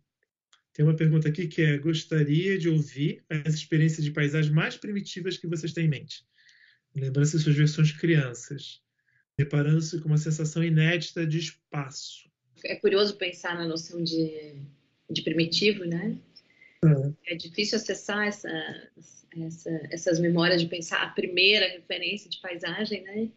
Tem uma pergunta aqui que é: gostaria de ouvir as experiências de paisagem mais primitivas que vocês têm em mente? Lembrando-se suas versões crianças, deparando-se com uma sensação inédita de espaço. É curioso pensar na noção de, de primitivo, né? É. é difícil acessar essa, essa, essas memórias de pensar a primeira referência de paisagem, né?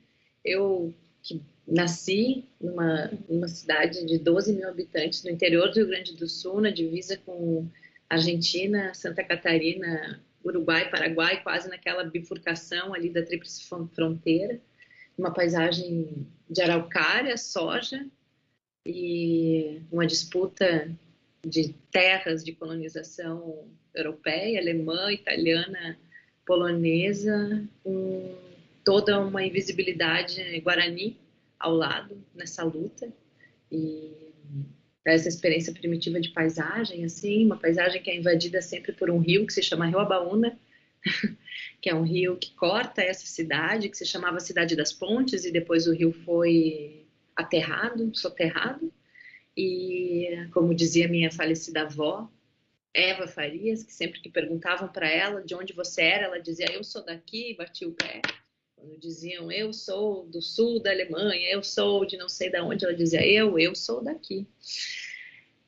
Eu que nasci numa, numa cidade de 12 mil habitantes no interior do Rio Grande do Sul, na divisa com Argentina, Santa Catarina, Uruguai, Paraguai, quase naquela bifurcação ali da tríplice fronteira, uma paisagem de araucária, soja, e uma disputa de terras de colonização europeia, alemã, italiana, polonesa, toda uma invisibilidade guarani ao lado nessa luta e essa experiência primitiva de paisagem, assim, uma paisagem que é invadida sempre por um rio que se chama Rio Abaúna, que é um rio que corta essa cidade, que se chamava Cidade das Pontes, e depois o rio foi aterrado, soterrado. E, como dizia minha falecida avó, Eva Farias, que sempre que perguntavam para ela de onde você era, ela dizia: Eu sou daqui, e o pé. Quando diziam eu sou do sul da Alemanha, eu sou de não sei de onde, ela dizia eu, eu sou daqui.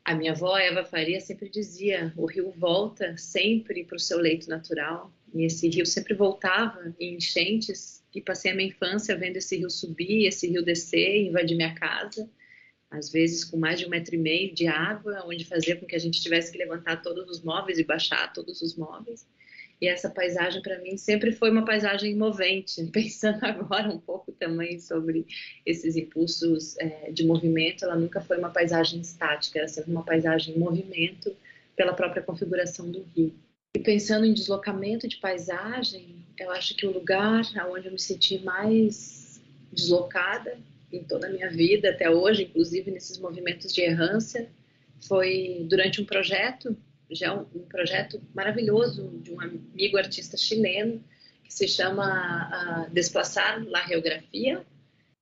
A minha avó Eva Faria sempre dizia: o rio volta sempre para o seu leito natural. E esse rio sempre voltava em enchentes. E passei a minha infância vendo esse rio subir, esse rio descer, invadir minha casa. Às vezes com mais de um metro e meio de água, onde fazia com que a gente tivesse que levantar todos os móveis e baixar todos os móveis. E essa paisagem para mim sempre foi uma paisagem movente. Pensando agora um pouco também sobre esses impulsos é, de movimento, ela nunca foi uma paisagem estática, ela sempre uma paisagem em movimento pela própria configuração do rio. E pensando em deslocamento de paisagem, eu acho que o lugar onde eu me senti mais deslocada em toda a minha vida até hoje, inclusive nesses movimentos de errância, foi durante um projeto já é um, um projeto maravilhoso de um amigo artista chileno que se chama uh, Desplaçar la Geografia,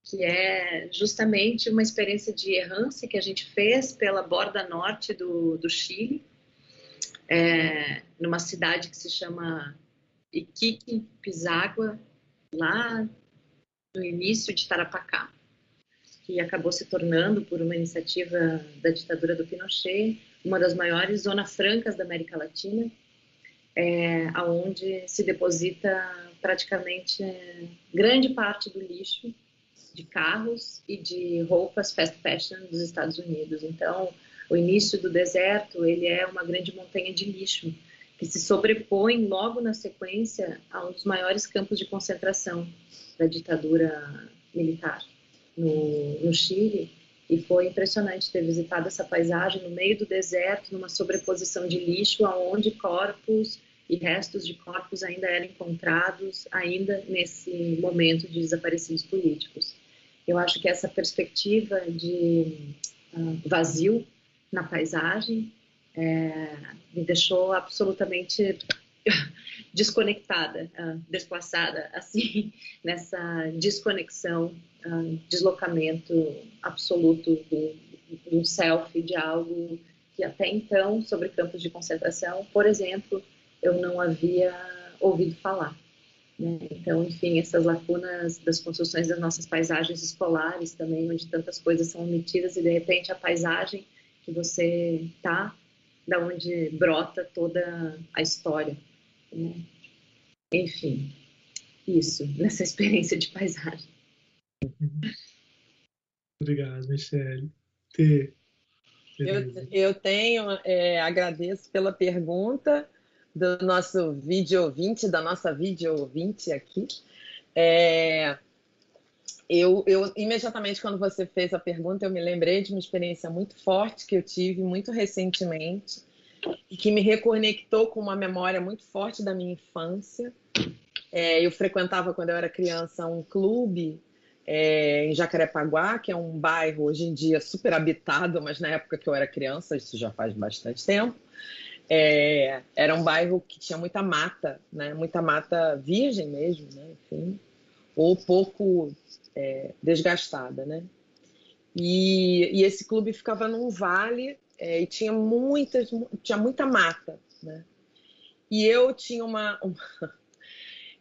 que é justamente uma experiência de errância que a gente fez pela borda norte do, do Chile, é, numa cidade que se chama Iquique, Piságua, lá no início de Tarapacá, que acabou se tornando, por uma iniciativa da ditadura do Pinochet, uma das maiores zonas francas da América Latina, é, aonde se deposita praticamente grande parte do lixo de carros e de roupas fast fashion dos Estados Unidos. Então, o início do deserto ele é uma grande montanha de lixo que se sobrepõe logo na sequência a um dos maiores campos de concentração da ditadura militar no, no Chile e foi impressionante ter visitado essa paisagem no meio do deserto, numa sobreposição de lixo, aonde corpos e restos de corpos ainda eram encontrados, ainda nesse momento de desaparecidos políticos. Eu acho que essa perspectiva de uh, vazio na paisagem é, me deixou absolutamente desconectada, uh, desplaçada, assim, nessa desconexão deslocamento absoluto do, do self, de algo que até então, sobre campos de concentração, por exemplo, eu não havia ouvido falar. Né? Então, enfim, essas lacunas das construções das nossas paisagens escolares também, onde tantas coisas são omitidas e de repente a paisagem que você tá, da onde brota toda a história. Né? Enfim, isso, nessa experiência de paisagem. Obrigado, Michele. T. Eu, eu tenho, é, agradeço pela pergunta do nosso vídeo ouvinte, da nossa vídeo ouvinte aqui. É, eu, eu, imediatamente quando você fez a pergunta, eu me lembrei de uma experiência muito forte que eu tive muito recentemente e que me reconectou com uma memória muito forte da minha infância. É, eu frequentava quando eu era criança um clube é, em Jacarepaguá, que é um bairro hoje em dia super habitado, mas na época que eu era criança, isso já faz bastante tempo, é, era um bairro que tinha muita mata, né? muita mata virgem mesmo, né? Enfim, ou pouco é, desgastada. Né? E, e, esse clube ficava num vale é, e tinha, muitas, tinha muita mata. Né? E eu tinha uma, uma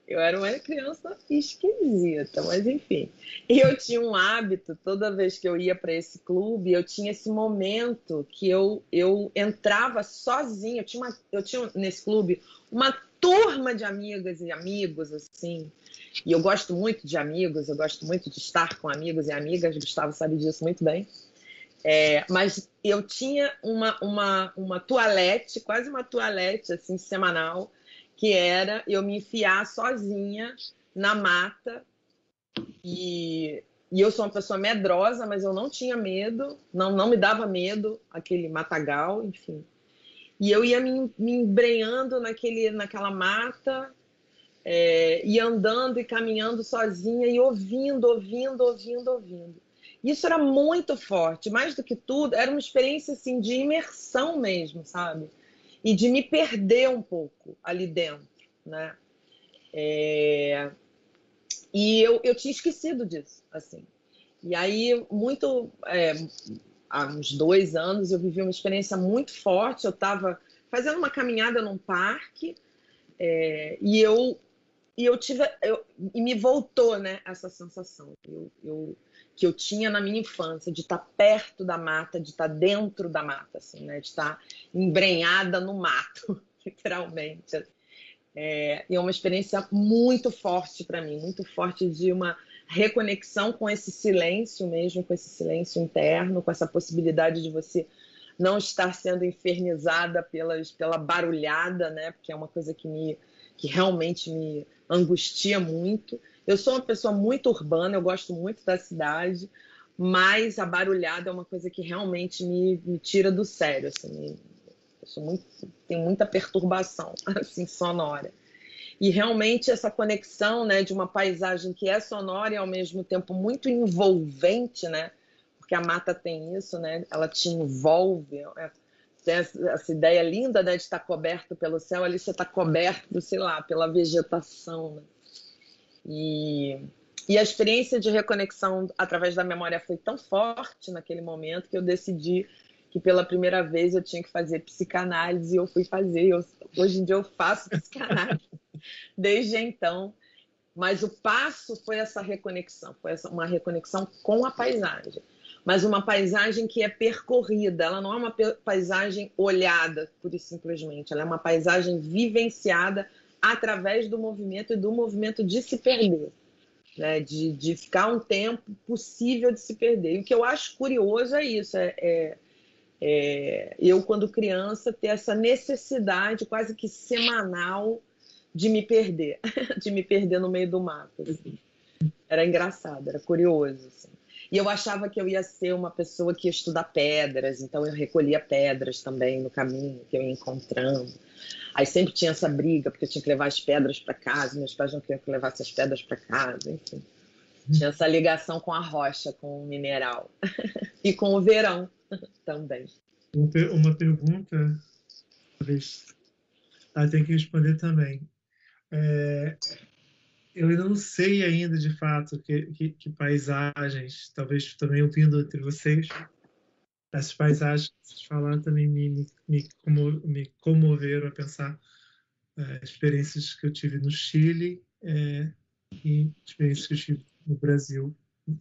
eu era uma criança esquisita, mas enfim. E eu tinha um hábito, toda vez que eu ia para esse clube, eu tinha esse momento que eu, eu entrava sozinha. Eu tinha, uma, eu tinha nesse clube uma turma de amigas e amigos, assim. E eu gosto muito de amigos, eu gosto muito de estar com amigos e amigas. Gustavo sabe disso muito bem. É, mas eu tinha uma, uma, uma toalete, quase uma toalete assim, semanal, que era eu me enfiar sozinha na mata e e eu sou uma pessoa medrosa, mas eu não tinha medo, não, não me dava medo aquele matagal, enfim. E eu ia me, me embrenhando naquele, naquela mata, é, e andando e caminhando sozinha e ouvindo, ouvindo, ouvindo, ouvindo. Isso era muito forte, mais do que tudo, era uma experiência assim de imersão mesmo, sabe? E de me perder um pouco ali dentro, né? É... E eu, eu tinha esquecido disso, assim. E aí, muito. É, há uns dois anos, eu vivi uma experiência muito forte. Eu estava fazendo uma caminhada num parque é, e eu e eu tive eu, e me voltou né essa sensação eu, eu, que eu tinha na minha infância de estar perto da mata de estar dentro da mata assim né de estar embrenhada no mato literalmente é, e é uma experiência muito forte para mim, muito forte de uma reconexão com esse silêncio mesmo, com esse silêncio interno, com essa possibilidade de você não estar sendo infernizada pelas, pela barulhada, né? Porque é uma coisa que me que realmente me angustia muito. Eu sou uma pessoa muito urbana, eu gosto muito da cidade, mas a barulhada é uma coisa que realmente me, me tira do sério, assim, me, sou muito, tenho muita perturbação assim sonora. E realmente essa conexão, né, de uma paisagem que é sonora e ao mesmo tempo muito envolvente, né? Porque a mata tem isso, né? Ela te envolve. É, tem essa ideia linda, né, de estar coberto pelo céu, ali você está coberto, sei lá, pela vegetação. Né? E, e a experiência de reconexão através da memória foi tão forte naquele momento que eu decidi que pela primeira vez eu tinha que fazer psicanálise e eu fui fazer. Eu, hoje em dia eu faço psicanálise desde então. Mas o passo foi essa reconexão, foi essa, uma reconexão com a paisagem. Mas uma paisagem que é percorrida, ela não é uma paisagem olhada, e simplesmente. Ela é uma paisagem vivenciada através do movimento e do movimento de se perder. Né, de, de ficar um tempo possível de se perder. E o que eu acho curioso é isso: é, é é, eu, quando criança, ter essa necessidade quase que semanal de me perder, de me perder no meio do mato. Assim. Era engraçado, era curioso. Assim. E eu achava que eu ia ser uma pessoa que ia estudar pedras, então eu recolhia pedras também no caminho que eu ia encontrando. Aí sempre tinha essa briga, porque tinha que levar as pedras para casa, meus pais não queriam que eu levasse as pedras para casa, enfim. Tinha essa ligação com a rocha, com o mineral e com o verão também. Uma pergunta, talvez ah, tem que responder também. É, eu ainda não sei ainda de fato que, que, que, paisagens, talvez também ouvindo entre vocês, essas paisagens que vocês falaram também me, me, me, como, me comoveram a pensar é, experiências que eu tive no Chile é, e experiências que eu tive no Brasil,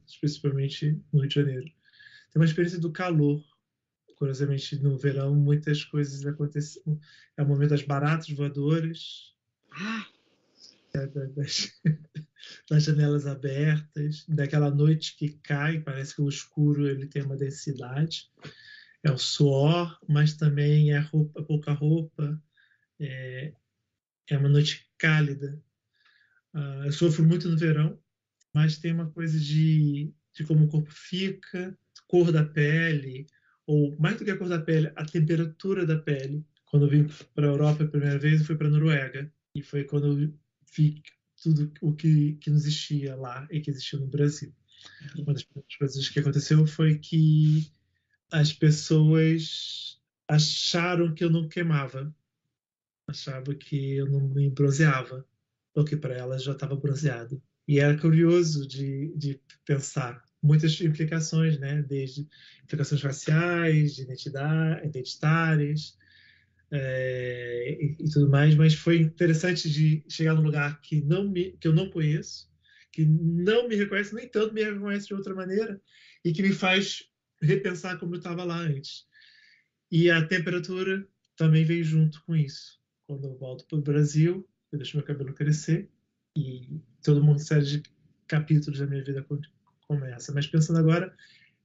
especificamente no Rio de Janeiro. Tem uma experiência do calor curiosamente no verão muitas coisas acontecem. É o momento das baratas voadoras, é, das, das, janelas abertas, daquela noite que cai, parece que o escuro ele tem uma densidade. É o suor, mas também é roupa, pouca roupa. É, é uma noite cálida. Uh, eu sofro muito no verão, mas tem uma coisa de, de como o corpo fica, cor da pele, ou mais do que a cor da pele, a temperatura da pele. Quando eu vim para a Europa a primeira vez, eu fui para a Noruega. E foi quando eu vi tudo o que, que não existia lá e que existia no Brasil. Uma das coisas que aconteceu foi que as pessoas acharam que eu não queimava, achavam que eu não me bronzeava, porque para elas já estava bronzeado. E era curioso de, de pensar muitas implicações, né? Desde implicações raciais, de identidade, identitárias é, e, e, tudo mais. Mas foi interessante de chegar num lugar que não me, que eu não conheço, que não me reconhece nem tanto me reconhece de outra maneira e que me faz repensar como eu estava lá antes. E a temperatura também veio junto com isso. Quando eu volto para o Brasil, eu deixo meu cabelo crescer e todo mundo série de capítulos da minha vida começa. Mas pensando agora,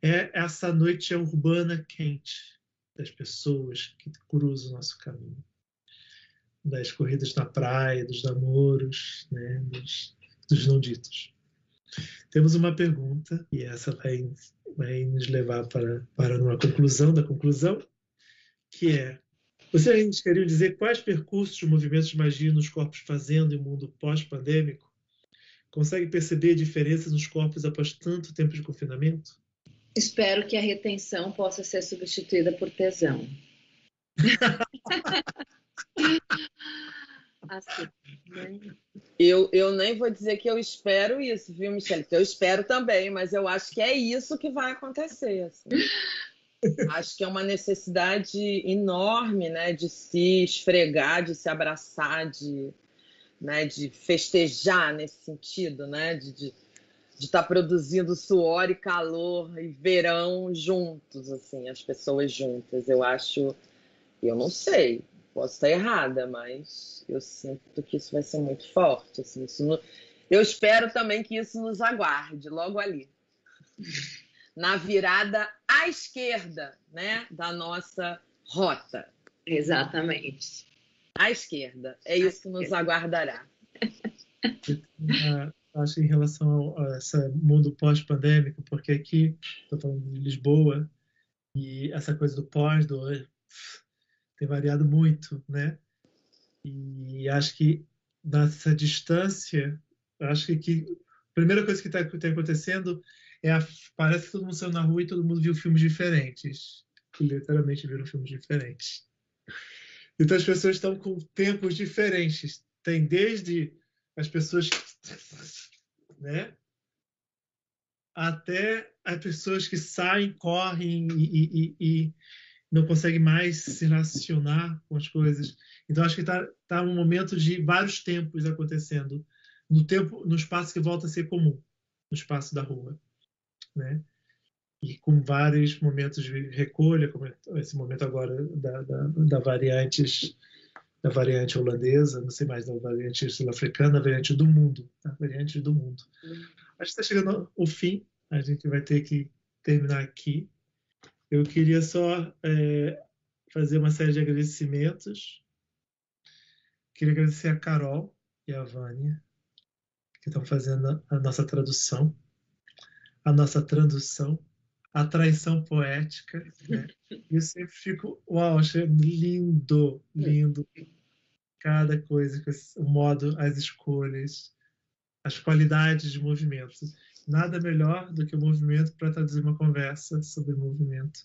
é essa noite urbana quente das pessoas que cruzam o nosso caminho. Das corridas na praia, dos namoros, né, dos, dos não ditos. temos uma pergunta e essa vai, vai nos levar para, para uma conclusão da conclusão, que é vocês queriam dizer quais percursos de movimentos de magia nos corpos fazendo em um mundo pós-pandêmico? Consegue perceber diferenças nos corpos após tanto tempo de confinamento? Espero que a retenção possa ser substituída por tesão. assim, né? eu, eu nem vou dizer que eu espero isso, viu, Michelle? Eu espero também, mas eu acho que é isso que vai acontecer. Assim. acho que é uma necessidade enorme, né, de se esfregar, de se abraçar, de, né, de festejar nesse sentido, né, de, de de estar tá produzindo suor e calor e verão juntos, assim, as pessoas juntas. Eu acho, eu não sei, posso estar errada, mas eu sinto que isso vai ser muito forte, assim, isso eu espero também que isso nos aguarde logo ali. Na virada à esquerda, né, da nossa rota. Exatamente. À esquerda. É isso que nos aguardará. acho, em relação a esse mundo pós-pandêmico, porque aqui, estou falando de Lisboa, e essa coisa do pós, do tem variado muito, né? E acho que nessa distância, acho que, que a primeira coisa que está tá acontecendo é a, parece que todo mundo saiu na rua e todo mundo viu filmes diferentes, que literalmente viram filmes diferentes. Então as pessoas estão com tempos diferentes. Tem desde as pessoas né? Até as pessoas que saem, correm e, e, e não conseguem mais se relacionar com as coisas. Então acho que está tá um momento de vários tempos acontecendo no tempo, no espaço que volta a ser comum, no espaço da rua, né? E com vários momentos de recolha, como esse momento agora da, da, da variantes da variante holandesa, não sei mais, da variante sul-africana, variante do mundo, da variante do mundo. Uhum. Acho que está chegando ao fim, a gente vai ter que terminar aqui. Eu queria só é, fazer uma série de agradecimentos. Queria agradecer a Carol e a Vânia, que estão fazendo a nossa tradução, a nossa tradução, a traição poética. Né? Eu sempre fico, uau, achei lindo, lindo. Cada coisa, o modo, as escolhas, as qualidades de movimento. Nada melhor do que o movimento para traduzir uma conversa sobre movimento.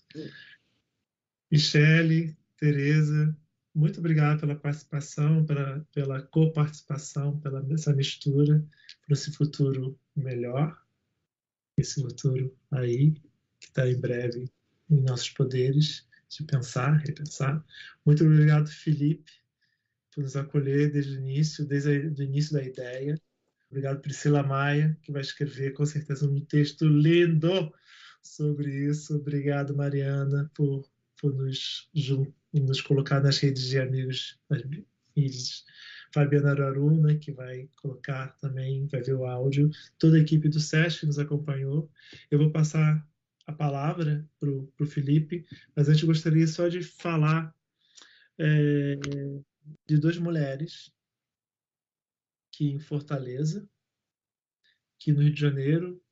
Michele, Tereza, muito obrigado pela participação, pela, pela coparticipação, pela essa mistura, para esse futuro melhor, esse futuro aí, que está em breve em nossos poderes de pensar, repensar. Muito obrigado, Felipe, por nos acolher desde o início, desde o início da ideia. Obrigado, Priscila Maia, que vai escrever com certeza um texto lindo sobre isso. Obrigado, Mariana, por, por nos, nos colocar nas redes de amigos, nas. Fabiana Araruna, que vai colocar também, vai ver o áudio. Toda a equipe do SESC nos acompanhou. Eu vou passar a palavra para o Felipe, mas antes gostaria só de falar é, de duas mulheres que em Fortaleza, que no Rio de Janeiro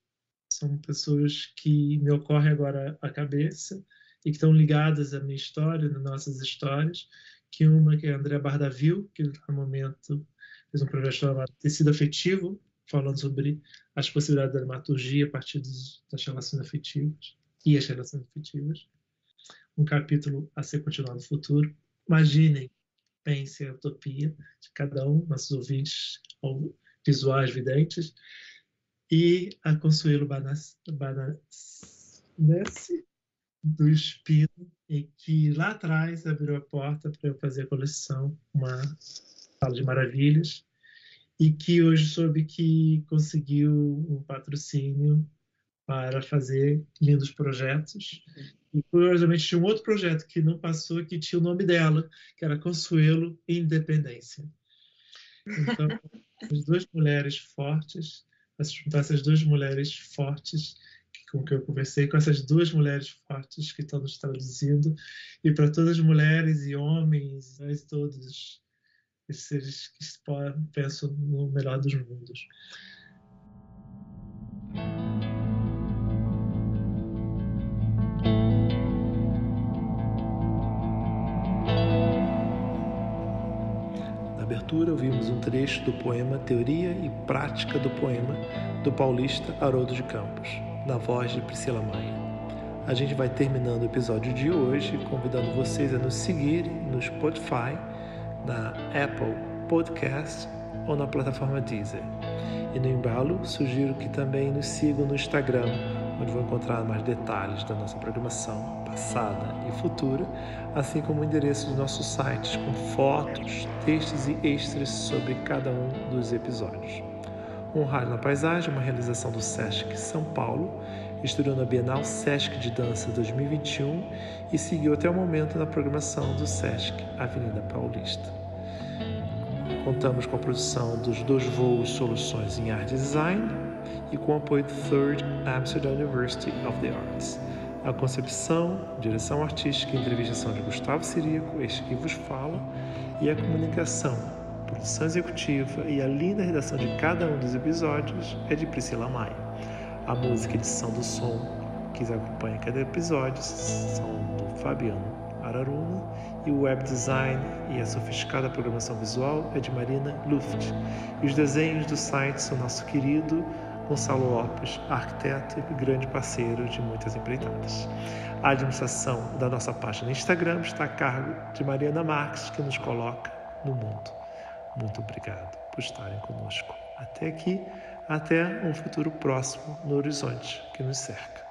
são pessoas que me ocorrem agora à cabeça e que estão ligadas à minha história, nas nossas histórias, que uma que é a Andrea Bardavil, que no momento fez um projeto chamado Tecido Afetivo, falando sobre as possibilidades da dramaturgia a partir das relações afetivas e as relações afetivas. Um capítulo a ser continuado no futuro. Imaginem, pensem a utopia de cada um, nossos ouvintes ou visuais videntes. E a Consuelo Banassi do Espino, e que lá atrás abriu a porta para eu fazer a coleção, uma sala de maravilhas, e que hoje soube que conseguiu um patrocínio para fazer lindos projetos. E curiosamente tinha um outro projeto que não passou, que tinha o nome dela, que era Consuelo Independência. Então, as duas mulheres fortes, para juntar essas duas mulheres fortes com que eu conversei, com essas duas mulheres fortes que estão nos traduzindo, e para todas as mulheres e homens, nós todos esses seres que se pensam no melhor dos mundos. Na abertura, ouvimos um trecho do poema Teoria e Prática do Poema, do paulista Haroldo de Campos, na voz de Priscila Maia. A gente vai terminando o episódio de hoje, convidando vocês a nos seguirem no Spotify na Apple Podcast ou na plataforma Deezer. E no embalo, sugiro que também nos sigam no Instagram, onde vão encontrar mais detalhes da nossa programação passada e futura, assim como o endereço dos nossos sites com fotos, textos e extras sobre cada um dos episódios. Um Rádio na Paisagem, uma realização do SESC São Paulo, estreou na Bienal SESC de Dança 2021 e seguiu até o momento na programação do SESC Avenida Paulista. Contamos com a produção dos dois voos Soluções em Art Design e com o apoio do Third Amsterdam University of the Arts. A concepção, direção artística e entrevistação de Gustavo Sirico, este que vos fala, e a comunicação, produção executiva e a linda redação de cada um dos episódios é de Priscila Maia. A música e edição do som que acompanha cada episódio são do Fabiano Araruna e o web design e a sofisticada programação visual é de Marina Luft. E os desenhos do site são nosso querido Gonçalo Lopes, arquiteto e grande parceiro de muitas empreitadas. A administração da nossa página no Instagram está a cargo de Mariana Marques, que nos coloca no mundo. Muito obrigado por estarem conosco até aqui, até um futuro próximo no horizonte que nos cerca.